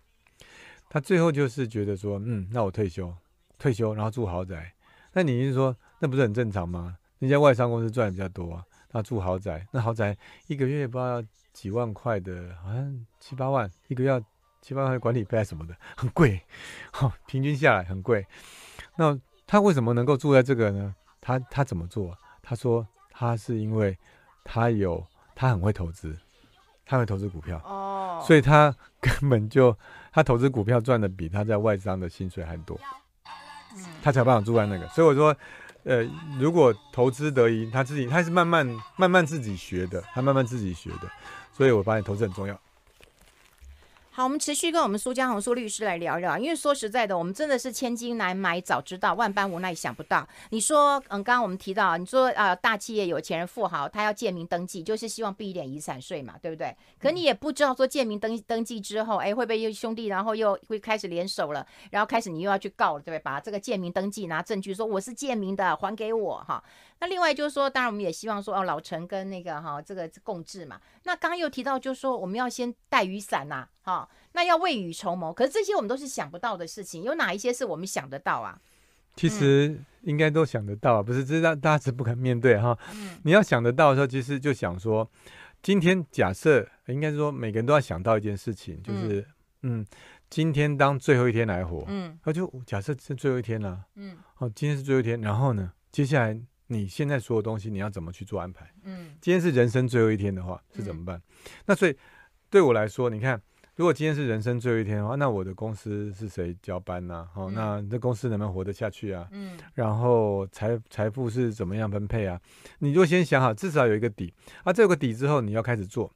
Speaker 2: 他最后就是觉得说，嗯，那我退休，退休然后住豪宅。那你是说？那不是很正常吗？那家外商公司赚的比较多啊，他住豪宅，那豪宅一个月不知道要几万块的，好像七八万，一个月要七八万的管理费什么的，很贵，哦，平均下来很贵。那他为什么能够住在这个呢？他他怎么做？他说他是因为他有他很会投资，他会投资股票哦，所以他根本就他投资股票赚的比他在外商的薪水还多，他才有办法住在那个。所以我说。呃，如果投资得宜，他自己他是慢慢慢慢自己学的，他慢慢自己学的，所以我发现投资很重要。
Speaker 1: 好，我们持续跟我们苏家红苏律师来聊一聊，因为说实在的，我们真的是千金难买早知道，万般无奈想不到。你说，嗯，刚刚我们提到，你说啊、呃，大企业有钱人富豪，他要借名登记，就是希望避一点遗产税嘛，对不对？可你也不知道说借名登登记之后，哎，会不会又兄弟，然后又会开始联手了，然后开始你又要去告了，对不对？把这个借名登记拿证据说我是借名的，还给我哈。那另外就是说，当然我们也希望说，哦，老陈跟那个哈这个共治嘛。那刚刚又提到，就是说我们要先带雨伞呐，哈，那要未雨绸缪。可是这些我们都是想不到的事情，有哪一些是我们想得到啊？
Speaker 2: 其实应该都想得到啊，不是，这是大大家只不肯面对哈。嗯。你要想得到的时候，其实就想说，今天假设应该说每个人都要想到一件事情，就是嗯，嗯，今天当最后一天来活，嗯，那就假设是最后一天了，嗯，好，今天是最后一天，然后呢，接下来。你现在所有东西你要怎么去做安排？嗯，今天是人生最后一天的话是怎么办？嗯、那所以对我来说，你看，如果今天是人生最后一天的话，那我的公司是谁交班呢、啊？哦、嗯，那这公司能不能活得下去啊？嗯，然后财财富是怎么样分配啊？你就先想好，至少有一个底啊。这有个底之后，你要开始做。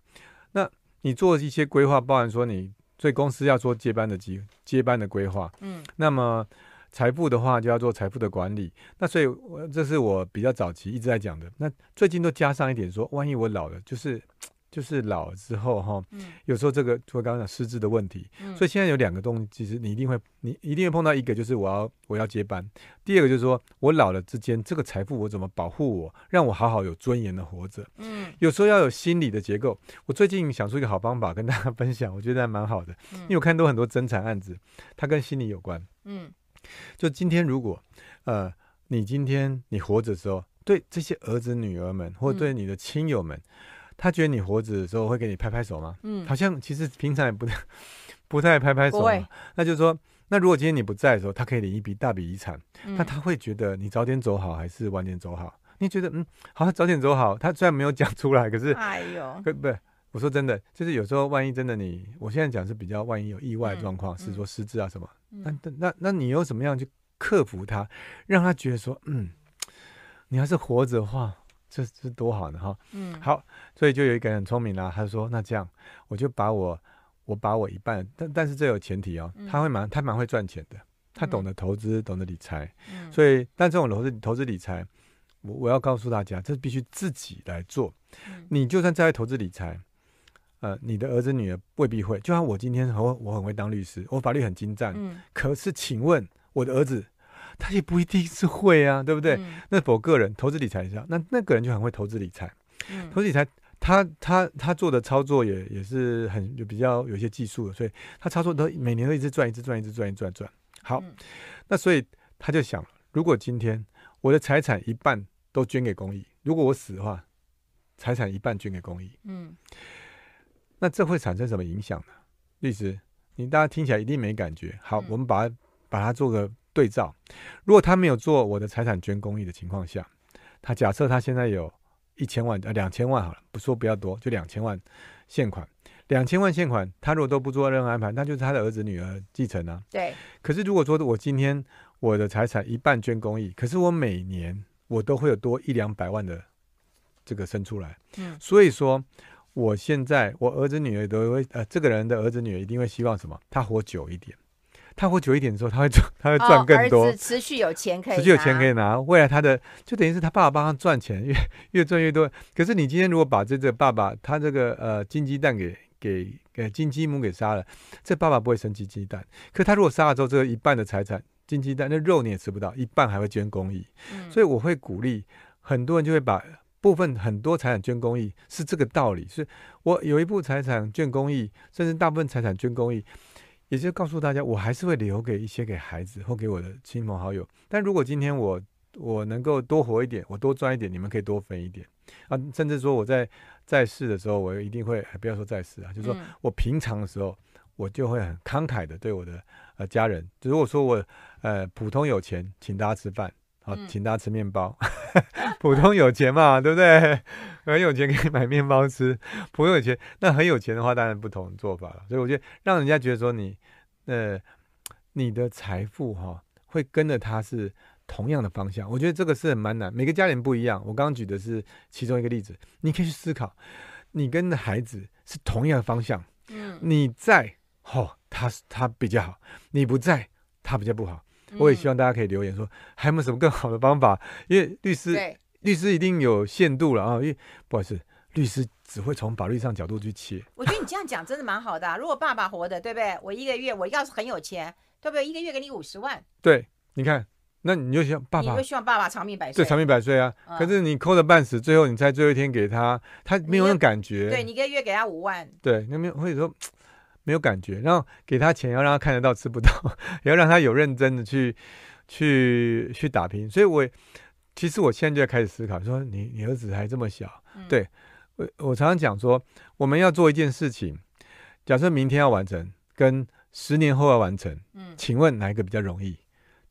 Speaker 2: 那你做一些规划，包含说你对公司要做接班的机接班的规划。嗯，那么。财富的话就要做财富的管理，那所以我这是我比较早期一直在讲的。那最近都加上一点说，万一我老了，就是就是老了之后哈，有时候这个就刚刚讲失智的问题。所以现在有两个东西，其实你一定会你一定会碰到一个，就是我要我要接班；第二个就是说我老了之间，这个财富我怎么保护我，让我好好有尊严的活着。嗯，有时候要有心理的结构。我最近想出一个好方法跟大家 分享，我觉得还蛮好的，因为我看到很多争产案子，它跟心理有关。嗯。就今天，如果，呃，你今天你活着的时候，对这些儿子女儿们，或对你的亲友们，嗯、他觉得你活着的时候会给你拍拍手吗？嗯，好像其实平常也不太不太拍拍手。那就是说，那如果今天你不在的时候，他可以领一笔大笔遗产，那、嗯、他会觉得你早点走好还是晚点走好？你觉得嗯，好，早点走好。他虽然没有讲出来，可是哎呦，不不，我说真的，就是有时候万一真的你，我现在讲是比较万一有意外状况，嗯、是说失智啊什么。那那那那你又怎么样去克服它，让他觉得说，嗯，你要是活着的话，这这多好呢哈。嗯，好，所以就有一个人很聪明啦、啊，他说，那这样我就把我我把我一半，但但是这有前提哦，他会蛮他蛮会赚钱的，他懂得投资，懂得理财，所以但这种投资投资理财，我我要告诉大家，这必须自己来做。你就算再会投资理财。呃，你的儿子女儿未必会，就像我今天很我很会当律师，我法律很精湛，嗯，可是请问我的儿子，他也不一定是会啊，对不对？嗯、那否个人投资理财一下，那那个人就很会投资理财，嗯、投资理财，他他他做的操作也也是很就比较有些技术的，所以他操作都每年都一直赚，一直赚，一直赚，一直赚赚。好，嗯、那所以他就想，如果今天我的财产一半都捐给公益，如果我死的话，财产一半捐给公益，嗯。那这会产生什么影响呢？律师，你大家听起来一定没感觉。好，我们把它把它做个对照。如果他没有做我的财产捐公益的情况下，他假设他现在有一千万呃两千万好了，不说不要多，就两千万现款，两千万现款，他如果都不做任何安排，那就是他的儿子女儿继承啊。对。可是如果说我今天我的财产一半捐公益，可是我每年我都会有多一两百万的这个生出来。嗯。所以说。我现在，我儿子女儿都会，呃，这个人的儿子女儿一定会希望什么？他活久一点，他活久一点的时候，他会赚，他会赚更多。持续有钱可以，持续有钱可以拿。未来他的就等于是他爸爸帮他赚钱，越越赚越多。可是你今天如果把这个爸爸他这个呃金鸡蛋给给给金鸡母给杀了，这爸爸不会生鸡鸡蛋。可他如果杀了之后，这个一半的财产金鸡蛋，那肉你也吃不到，一半还会捐公益。嗯、所以我会鼓励很多人就会把。部分很多财产捐公益是这个道理，是我有一部财产捐公益，甚至大部分财产捐公益，也就告诉大家，我还是会留给一些给孩子或给我的亲朋好友。但如果今天我我能够多活一点，我多赚一点，你们可以多分一点啊，甚至说我在在世的时候，我一定会不要说在世啊，就是说我平常的时候，我就会很慷慨的对我的呃家人。如果说我呃普通有钱，请大家吃饭。好，请大家吃面包。嗯、普通有钱嘛，对不对？很有钱可以买面包吃。普通有钱，那很有钱的话，当然不同做法了。所以我觉得，让人家觉得说你，呃，你的财富哈、哦，会跟着他是同样的方向。我觉得这个是很蛮难，每个家庭不一样。我刚刚举的是其中一个例子，你可以去思考，你跟孩子是同样的方向，嗯，你在，哦，他他比较好，你不在，他比较不好。我也希望大家可以留言说，还有没有什么更好的方法？因为律师，律师一定有限度了啊。因为不好意思，律师只会从法律上角度去切。
Speaker 1: 我觉得你这样讲真的蛮好的啊。如果爸爸活的，对不对？我一个月我要是很有钱，对不对？一个月给你五十万。
Speaker 2: 对，你看，那你就希望爸爸，
Speaker 1: 你就希望爸爸长命百岁？
Speaker 2: 对，长命百岁啊。嗯、可是你抠的半死，最后你在最后一天给他，他没有那种感觉。
Speaker 1: 对，你一个月给他五万。
Speaker 2: 对，那没有或者说。没有感觉，然后给他钱要让他看得到吃不到，也 要让他有认真的去去去打拼。所以我，我其实我现在就在开始思考，说你你儿子还这么小，嗯、对我我常常讲说，我们要做一件事情，假设明天要完成，跟十年后要完成，嗯，请问哪一个比较容易？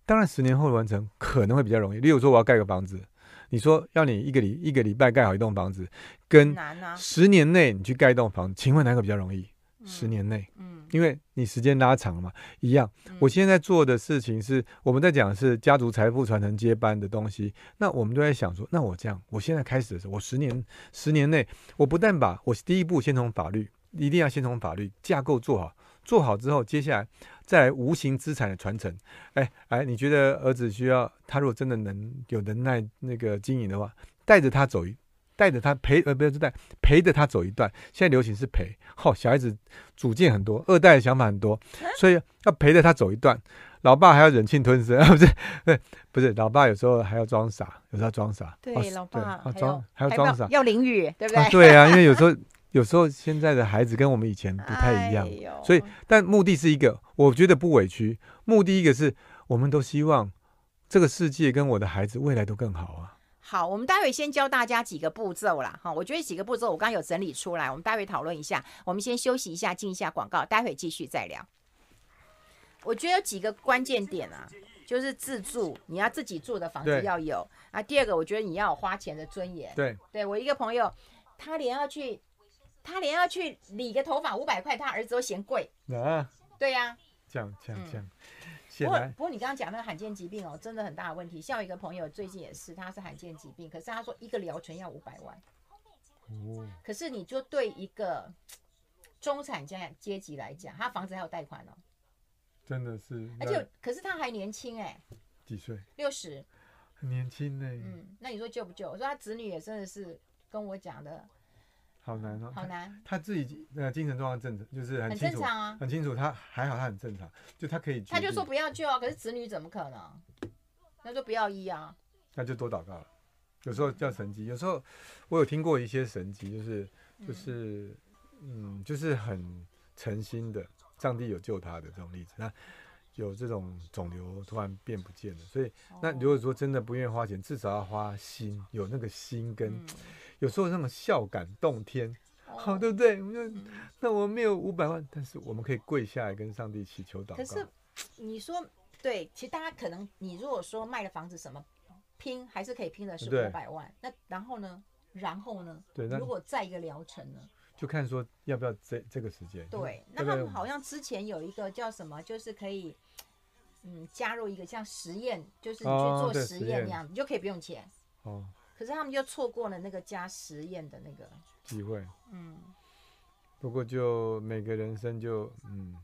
Speaker 2: 当然十年后的完成可能会比较容易。例如说我要盖个房子，你说要你一个礼一个礼拜盖好一栋房子，跟十年内你去盖一栋房子，请问哪个比较容易？十年内，嗯，因为你时间拉长了嘛，一样。我现在做的事情是，我们在讲的是家族财富传承接班的东西。那我们都在想说，那我这样，我现在开始的时候，我十年，十年内，我不但把我第一步先从法律，一定要先从法律架构做好，做好之后，接下来再来无形资产的传承。哎哎，你觉得儿子需要他如果真的能有能耐那个经营的话，带着他走一。带着他陪，呃，不是带陪着他走一段。现在流行是陪，好、哦，小孩子主见很多，二代的想法很多，所以要陪着他走一段。老爸还要忍气吞声 啊，不是，对，不是，老爸有时候还要装傻，有时候装傻。
Speaker 1: 对，哦、老爸
Speaker 2: 对装还要装傻，
Speaker 1: 要淋雨，对不对？
Speaker 2: 啊对啊，因为有时候有时候现在的孩子跟我们以前不太一样，哎、所以但目的是一个，我觉得不委屈。目的一个是我们都希望这个世界跟我的孩子未来都更好啊。
Speaker 1: 好，我们待会先教大家几个步骤啦。哈，我觉得几个步骤我刚刚有整理出来，我们待会讨论一下。我们先休息一下，进一下广告，待会继续再聊。我觉得有几个关键点啊，就是自住，你要自己住的房子要有啊。第二个，我觉得你要有花钱的尊严。对，对我一个朋友，他连要去，他连要去理个头发五百块，他儿子都嫌贵。啊，对呀、啊，
Speaker 2: 这样这样这样。嗯
Speaker 1: 不过，不过你刚刚讲那个罕见疾病哦，真的很大的问题。像我一个朋友最近也是，他是罕见疾病，可是他说一个疗程要五百万。哦。可是你就对一个中产阶阶级来讲，他房子还有贷款哦。
Speaker 2: 真的是。
Speaker 1: 而且，可是他还年轻哎。
Speaker 2: 几岁？
Speaker 1: 六十。
Speaker 2: 很年轻呢。
Speaker 1: 嗯，那你说救不救？我说他子女也真的是跟我讲的。
Speaker 2: 好难哦，
Speaker 1: 好难。
Speaker 2: 他自己呃精神状况正常，就是很清楚，
Speaker 1: 很正常啊，
Speaker 2: 很清楚。他还好，他很正常，就他可以。
Speaker 1: 他就说不要救啊，可是子女怎么可能？那就不要医啊。
Speaker 2: 那就多祷告了。有时候叫神迹，有时候我有听过一些神迹，就是就是嗯，嗯，就是很诚心的，上帝有救他的这种例子。那有这种肿瘤突然变不见了，所以那如果说真的不愿意花钱，至少要花心，有那个心跟。嗯有时候那种笑感动天，好、哦哦，对不对？我们就、嗯、那我们没有五百万，但是我们可以跪下来跟上帝祈求祷告。
Speaker 1: 可是你说对，其实大家可能，你如果说卖了房子什么拼，还是可以拼的是五百万。那然后呢？然后呢？对，那如果再一个疗程呢？
Speaker 2: 就看说要不要这这个时间。
Speaker 1: 对，那他们好像之前有一个叫什么，就是可以嗯加入一个像实验，就是你去做实验那样，哦、你就可以不用钱。哦。可是他们就错过了那个加实验的那个
Speaker 2: 机会。嗯，不过就每个人生就嗯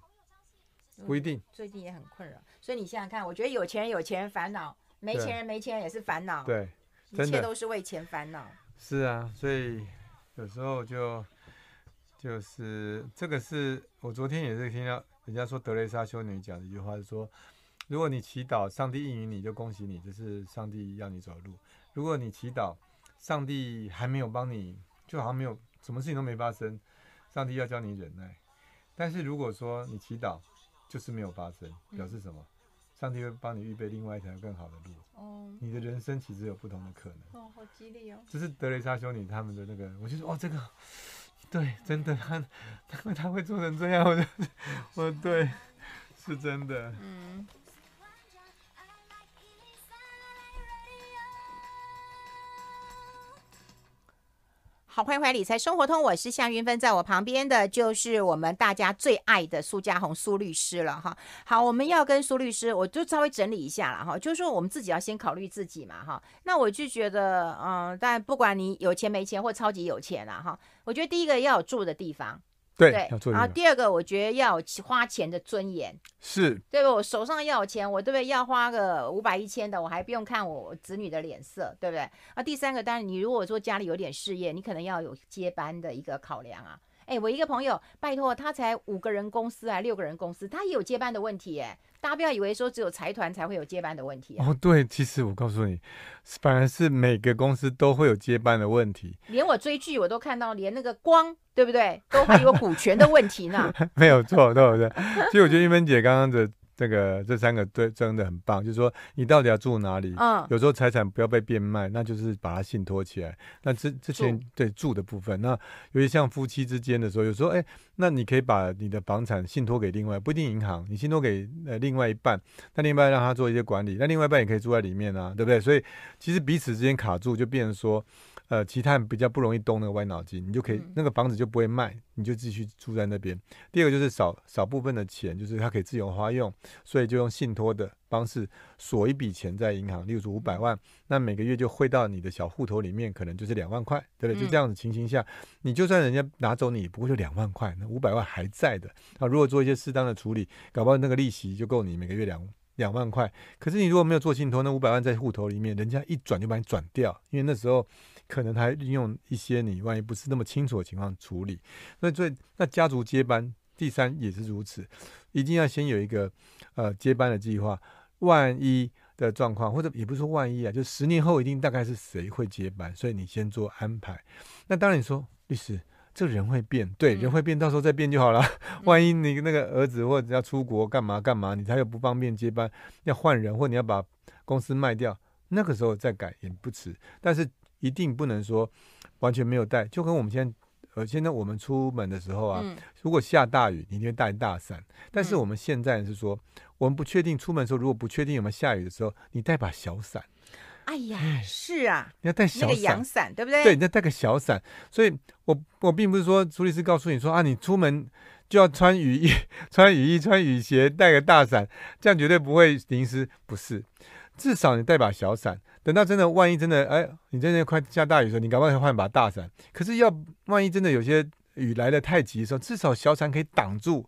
Speaker 2: 不一定。
Speaker 1: 最近也很困扰，所以你想想看，我觉得有钱人有钱人烦恼，没钱人没钱人也是烦恼。
Speaker 2: 对，
Speaker 1: 一切都是为钱烦恼。
Speaker 2: 是啊，所以有时候就就是这个是我昨天也是听到人家说德雷莎修女讲的一句话，是说如果你祈祷上帝应允你，就恭喜你，这是上帝要你走的路。如果你祈祷，上帝还没有帮你，就好像没有什么事情都没发生，上帝要教你忍耐。但是如果说你祈祷，就是没有发生，表示什么？上帝会帮你预备另外一条更好的路。哦，你的人生其实有不同的可能。
Speaker 1: 哦，好激励哦！
Speaker 2: 这是德雷莎修女他们的那个，我就说哦，这个对，真的，他他他会做成这样，我就我对，是真的。嗯。
Speaker 1: 好，欢迎回来理财生活通，我是向云芬，在我旁边的就是我们大家最爱的苏家红苏律师了哈。好，我们要跟苏律师，我就稍微整理一下了哈，就是说我们自己要先考虑自己嘛哈。那我就觉得，嗯，但不管你有钱没钱或超级有钱了哈，我觉得第一个要有住的地方。
Speaker 2: 对，
Speaker 1: 对，然后第二个，我觉得要有花钱的尊严，
Speaker 2: 是
Speaker 1: 对不？我手上要有钱，我对不对？要花个五百一千的，我还不用看我子女的脸色，对不对？啊，第三个，当然你如果说家里有点事业，你可能要有接班的一个考量啊。哎，我一个朋友，拜托他才五个人公司还六个人公司，他也有接班的问题哎。大家不要以为说只有财团才会有接班的问题、啊、
Speaker 2: 哦。对，其实我告诉你，反而是每个公司都会有接班的问题。
Speaker 1: 连我追剧我都看到，连那个光，对不对，都会有股权的问题呢。
Speaker 2: 没有错，对不对？其实我觉得玉芬姐刚刚的。这个这三个对真的很棒，就是说你到底要住哪里？嗯，有时候财产不要被变卖，那就是把它信托起来。那之之前对住的部分，那尤其像夫妻之间的时候，有时候哎，那你可以把你的房产信托给另外，不一定银行，你信托给呃另外一半，那另外让他做一些管理，那另外一半也可以住在里面啊，对不对？所以其实彼此之间卡住，就变成说。呃，其他人比较不容易动那个歪脑筋，你就可以、嗯、那个房子就不会卖，你就继续住在那边。第二个就是少少部分的钱，就是他可以自由花用，所以就用信托的方式锁一笔钱在银行，例如五百万，那每个月就汇到你的小户头里面，可能就是两万块，对不对？就这样子情形下，你就算人家拿走你，不过就两万块，那五百万还在的。啊，如果做一些适当的处理，搞不好那个利息就够你每个月两两万块。可是你如果没有做信托，那五百万在户头里面，人家一转就把你转掉，因为那时候。可能还利用一些你万一不是那么清楚的情况处理，那所以那家族接班，第三也是如此，一定要先有一个呃接班的计划，万一的状况或者也不是说万一啊，就十年后一定大概是谁会接班，所以你先做安排。那当然你说律师，这个人会变，对，人会变，到时候再变就好了。万一你那个儿子或者要出国干嘛干嘛，你他又不方便接班，要换人或你要把公司卖掉，那个时候再改也不迟。但是一定不能说完全没有带，就跟我们现在，呃，现在我们出门的时候啊，嗯、如果下大雨，你一定带大伞。但是我们现在是说，嗯、我们不确定出门的时候，如果不确定有没有下雨的时候，你带把小伞。
Speaker 1: 哎呀，是啊，
Speaker 2: 你要带小伞，
Speaker 1: 阳伞，对不对？
Speaker 2: 对，你要带个小伞。所以我我并不是说朱律师告诉你说啊，你出门就要穿雨衣、穿雨衣、穿雨鞋，带个大伞，这样绝对不会淋湿。不是，至少你带把小伞。等到真的，万一真的，哎，你真的快下大雨的时候，你赶快换把大伞。可是要万一真的有些雨来的太急的时候，至少小伞可以挡住，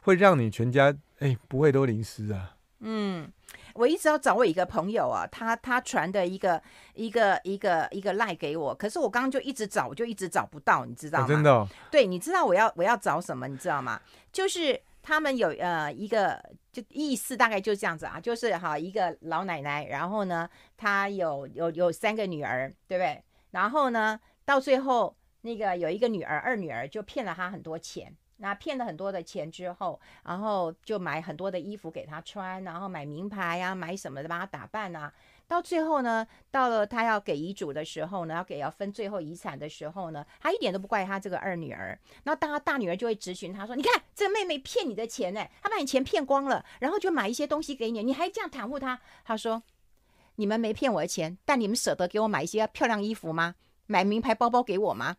Speaker 2: 会让你全家哎不会都淋湿啊。
Speaker 1: 嗯，我一直要找我一个朋友啊，他他传的一个一个一个一个赖给我，可是我刚刚就一直找，我就一直找不到，你知道吗？
Speaker 2: 哦、真的、哦？
Speaker 1: 对，你知道我要我要找什么？你知道吗？就是。他们有呃一个就意思大概就是这样子啊，就是哈一个老奶奶，然后呢，她有有有三个女儿，对不对？然后呢，到最后那个有一个女儿二女儿就骗了她很多钱，那骗了很多的钱之后，然后就买很多的衣服给她穿，然后买名牌啊，买什么的帮她打扮啊。到最后呢，到了他要给遗嘱的时候呢，要给要分最后遗产的时候呢，他一点都不怪他这个二女儿。然后当他大女儿就会质询他说：“你看这个妹妹骗你的钱呢，她把你钱骗光了，然后就买一些东西给你，你还这样袒护她。”他说：“你们没骗我的钱，但你们舍得给我买一些漂亮衣服吗？买名牌包包给我吗？”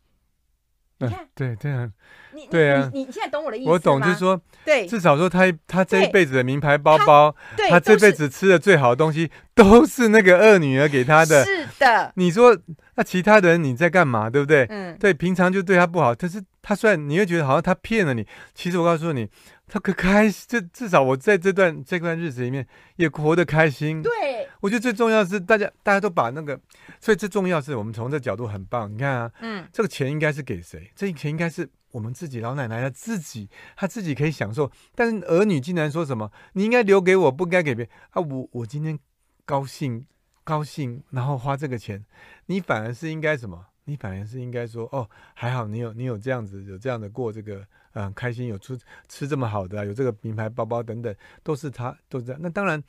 Speaker 1: 你看，
Speaker 2: 对对啊，
Speaker 1: 你
Speaker 2: 对啊，
Speaker 1: 你你现在懂我的意思？
Speaker 2: 我懂，就是说，
Speaker 1: 对，
Speaker 2: 至少说他他这一辈子的名牌包包，他这辈子吃的最好的东西，都是那个二女儿给他的。
Speaker 1: 是的，
Speaker 2: 你说那其他人你在干嘛？对不对？
Speaker 1: 嗯，
Speaker 2: 对，平常就对他不好，但是他虽然你会觉得好像他骗了你，其实我告诉你。他可开心，这至少我在这段这段日子里面也活得开心。
Speaker 1: 对，
Speaker 2: 我觉得最重要是大家大家都把那个，所以最重要是我们从这角度很棒。你看啊，
Speaker 1: 嗯，这
Speaker 2: 个钱应该是给谁？这钱应该是我们自己老奶奶她自己，她自己可以享受。但是儿女竟然说什么？你应该留给我，不该给别人啊！我我今天高兴高兴，然后花这个钱，你反而是应该什么？你反而是应该说哦，还好你有你有这样子有这样的过这个。嗯，开心有出吃这么好的，有这个名牌包包等等，都是他都是这样。那当然，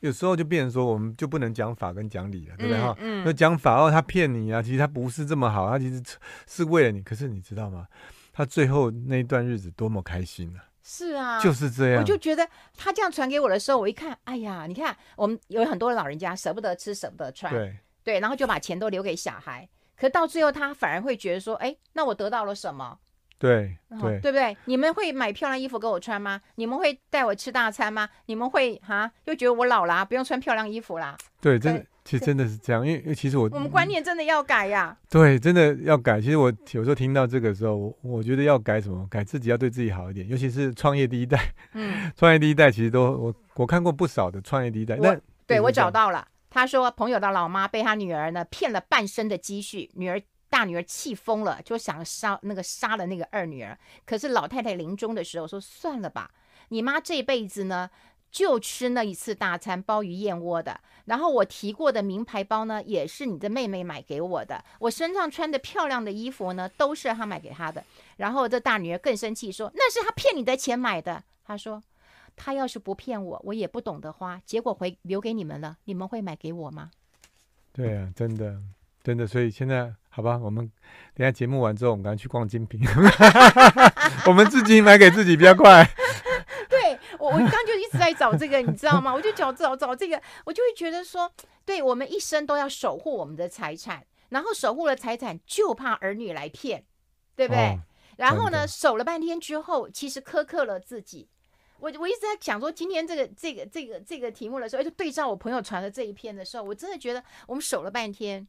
Speaker 2: 有时候就变成说，我们就不能讲法跟讲理了，对不对哈？嗯。那讲法哦，他骗你啊，其实他不是这么好，他其实是为了你。可是你知道吗？他最后那一段日子多么开心啊！
Speaker 1: 是啊，
Speaker 2: 就是这样。
Speaker 1: 我就觉得他这样传给我的时候，我一看，哎呀，你看我们有很多老人家舍不得吃，舍不得穿，
Speaker 2: 对对，
Speaker 1: 然后就把钱都留给小孩。可到最后他反而会觉得说，哎，那我得到了什么？
Speaker 2: 对对，
Speaker 1: 对不对？你们会买漂亮衣服给我穿吗？你们会带我吃大餐吗？你们会哈又觉得我老啦，不用穿漂亮衣服啦？
Speaker 2: 对，真的，其实真的是这样，因为因为其实我
Speaker 1: 我们观念真的要改呀。
Speaker 2: 对，真的要改。其实我有时候听到这个时候，我我觉得要改什么？改自己要对自己好一点，尤其是创业第一代。嗯，创业第一代其实都我我看过不少的创业第一代。那
Speaker 1: 对我找到了，他说朋友的老妈被他女儿呢骗了半生的积蓄，女儿。大女儿气疯了，就想杀那个杀了那个二女儿。可是老太太临终的时候说：“算了吧，你妈这辈子呢就吃那一次大餐鲍鱼燕窝的。然后我提过的名牌包呢，也是你的妹妹买给我的。我身上穿的漂亮的衣服呢，都是她买给她的。然后这大女儿更生气，说那是她骗你的钱买的。她说她要是不骗我，我也不懂得花。结果回留给你们了，你们会买给我吗？”
Speaker 2: 对啊，真的。真的，所以现在好吧，我们等下节目完之后，我们赶紧去逛精品，我们自己买给自己比较快。
Speaker 1: 对，我，我刚刚就一直在找这个，你知道吗？我就找找找这个，我就会觉得说，对，我们一生都要守护我们的财产，然后守护了财产，就怕儿女来骗，对不对？哦，然后呢，守了半天之后，其实苛刻了自己。我我一直在想说，今天这个这个这个这个题目的时候，就对照我朋友传的这一篇的时候，我真的觉得我们守了半天。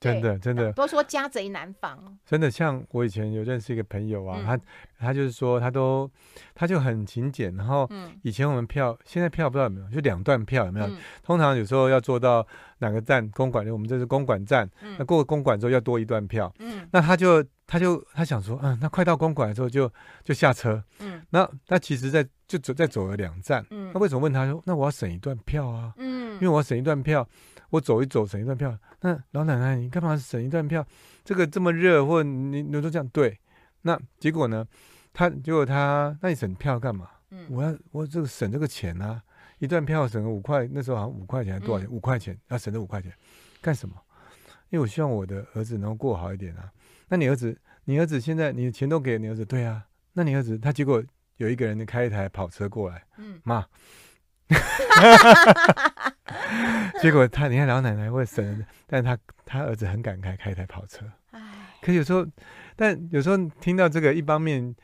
Speaker 2: 真的，真的，
Speaker 1: 都说家贼难防。
Speaker 2: 真的，像我以前有认识一个朋友啊，嗯、他他就是说，他都他就很勤俭。然后以前我们票，嗯、现在票不知道有没有，就两段票有没有？嗯、通常有时候要坐到哪个站公馆，我们这是公馆站，嗯、那过了公馆之后要多一段票。嗯，那他就他就他想说，嗯，那快到公馆的时候就就下车。嗯，那他其实在就走再走了两站。嗯，那为什么问他说，那我要省一段票啊？嗯，因为我要省一段票。我走一走，省一段票。那老奶奶，你干嘛省一段票？这个这么热，或你你都这样对。那结果呢？他结果他，那你省票干嘛？嗯，我要我这个省这个钱啊，一段票省个五块，那时候好像五块钱还多少钱？五块钱，要省这五块钱干什么？因为我希望我的儿子能够过好一点啊。那你儿子，你儿子现在你的钱都给你儿子，对啊。那你儿子他结果有一个人开一台跑车过来，嗯，妈。结果他，你看老奶奶会省，但他他儿子很敢开开一台跑车。哎，可有时候，但有时候听到这个，一方面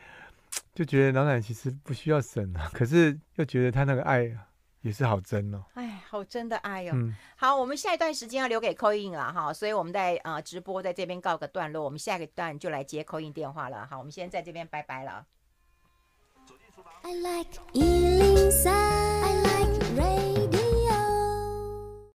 Speaker 2: 就觉得老奶奶其实不需要省啊，可是又觉得他那个爱也是好真哦。
Speaker 1: 哎，好真的爱哦。嗯，好，我们下一段时间要留给 call in 了哈，所以我们在呃直播在这边告个段落，我们下一个段就来接 call in 电话了。好，我们先在这边拜拜了。I like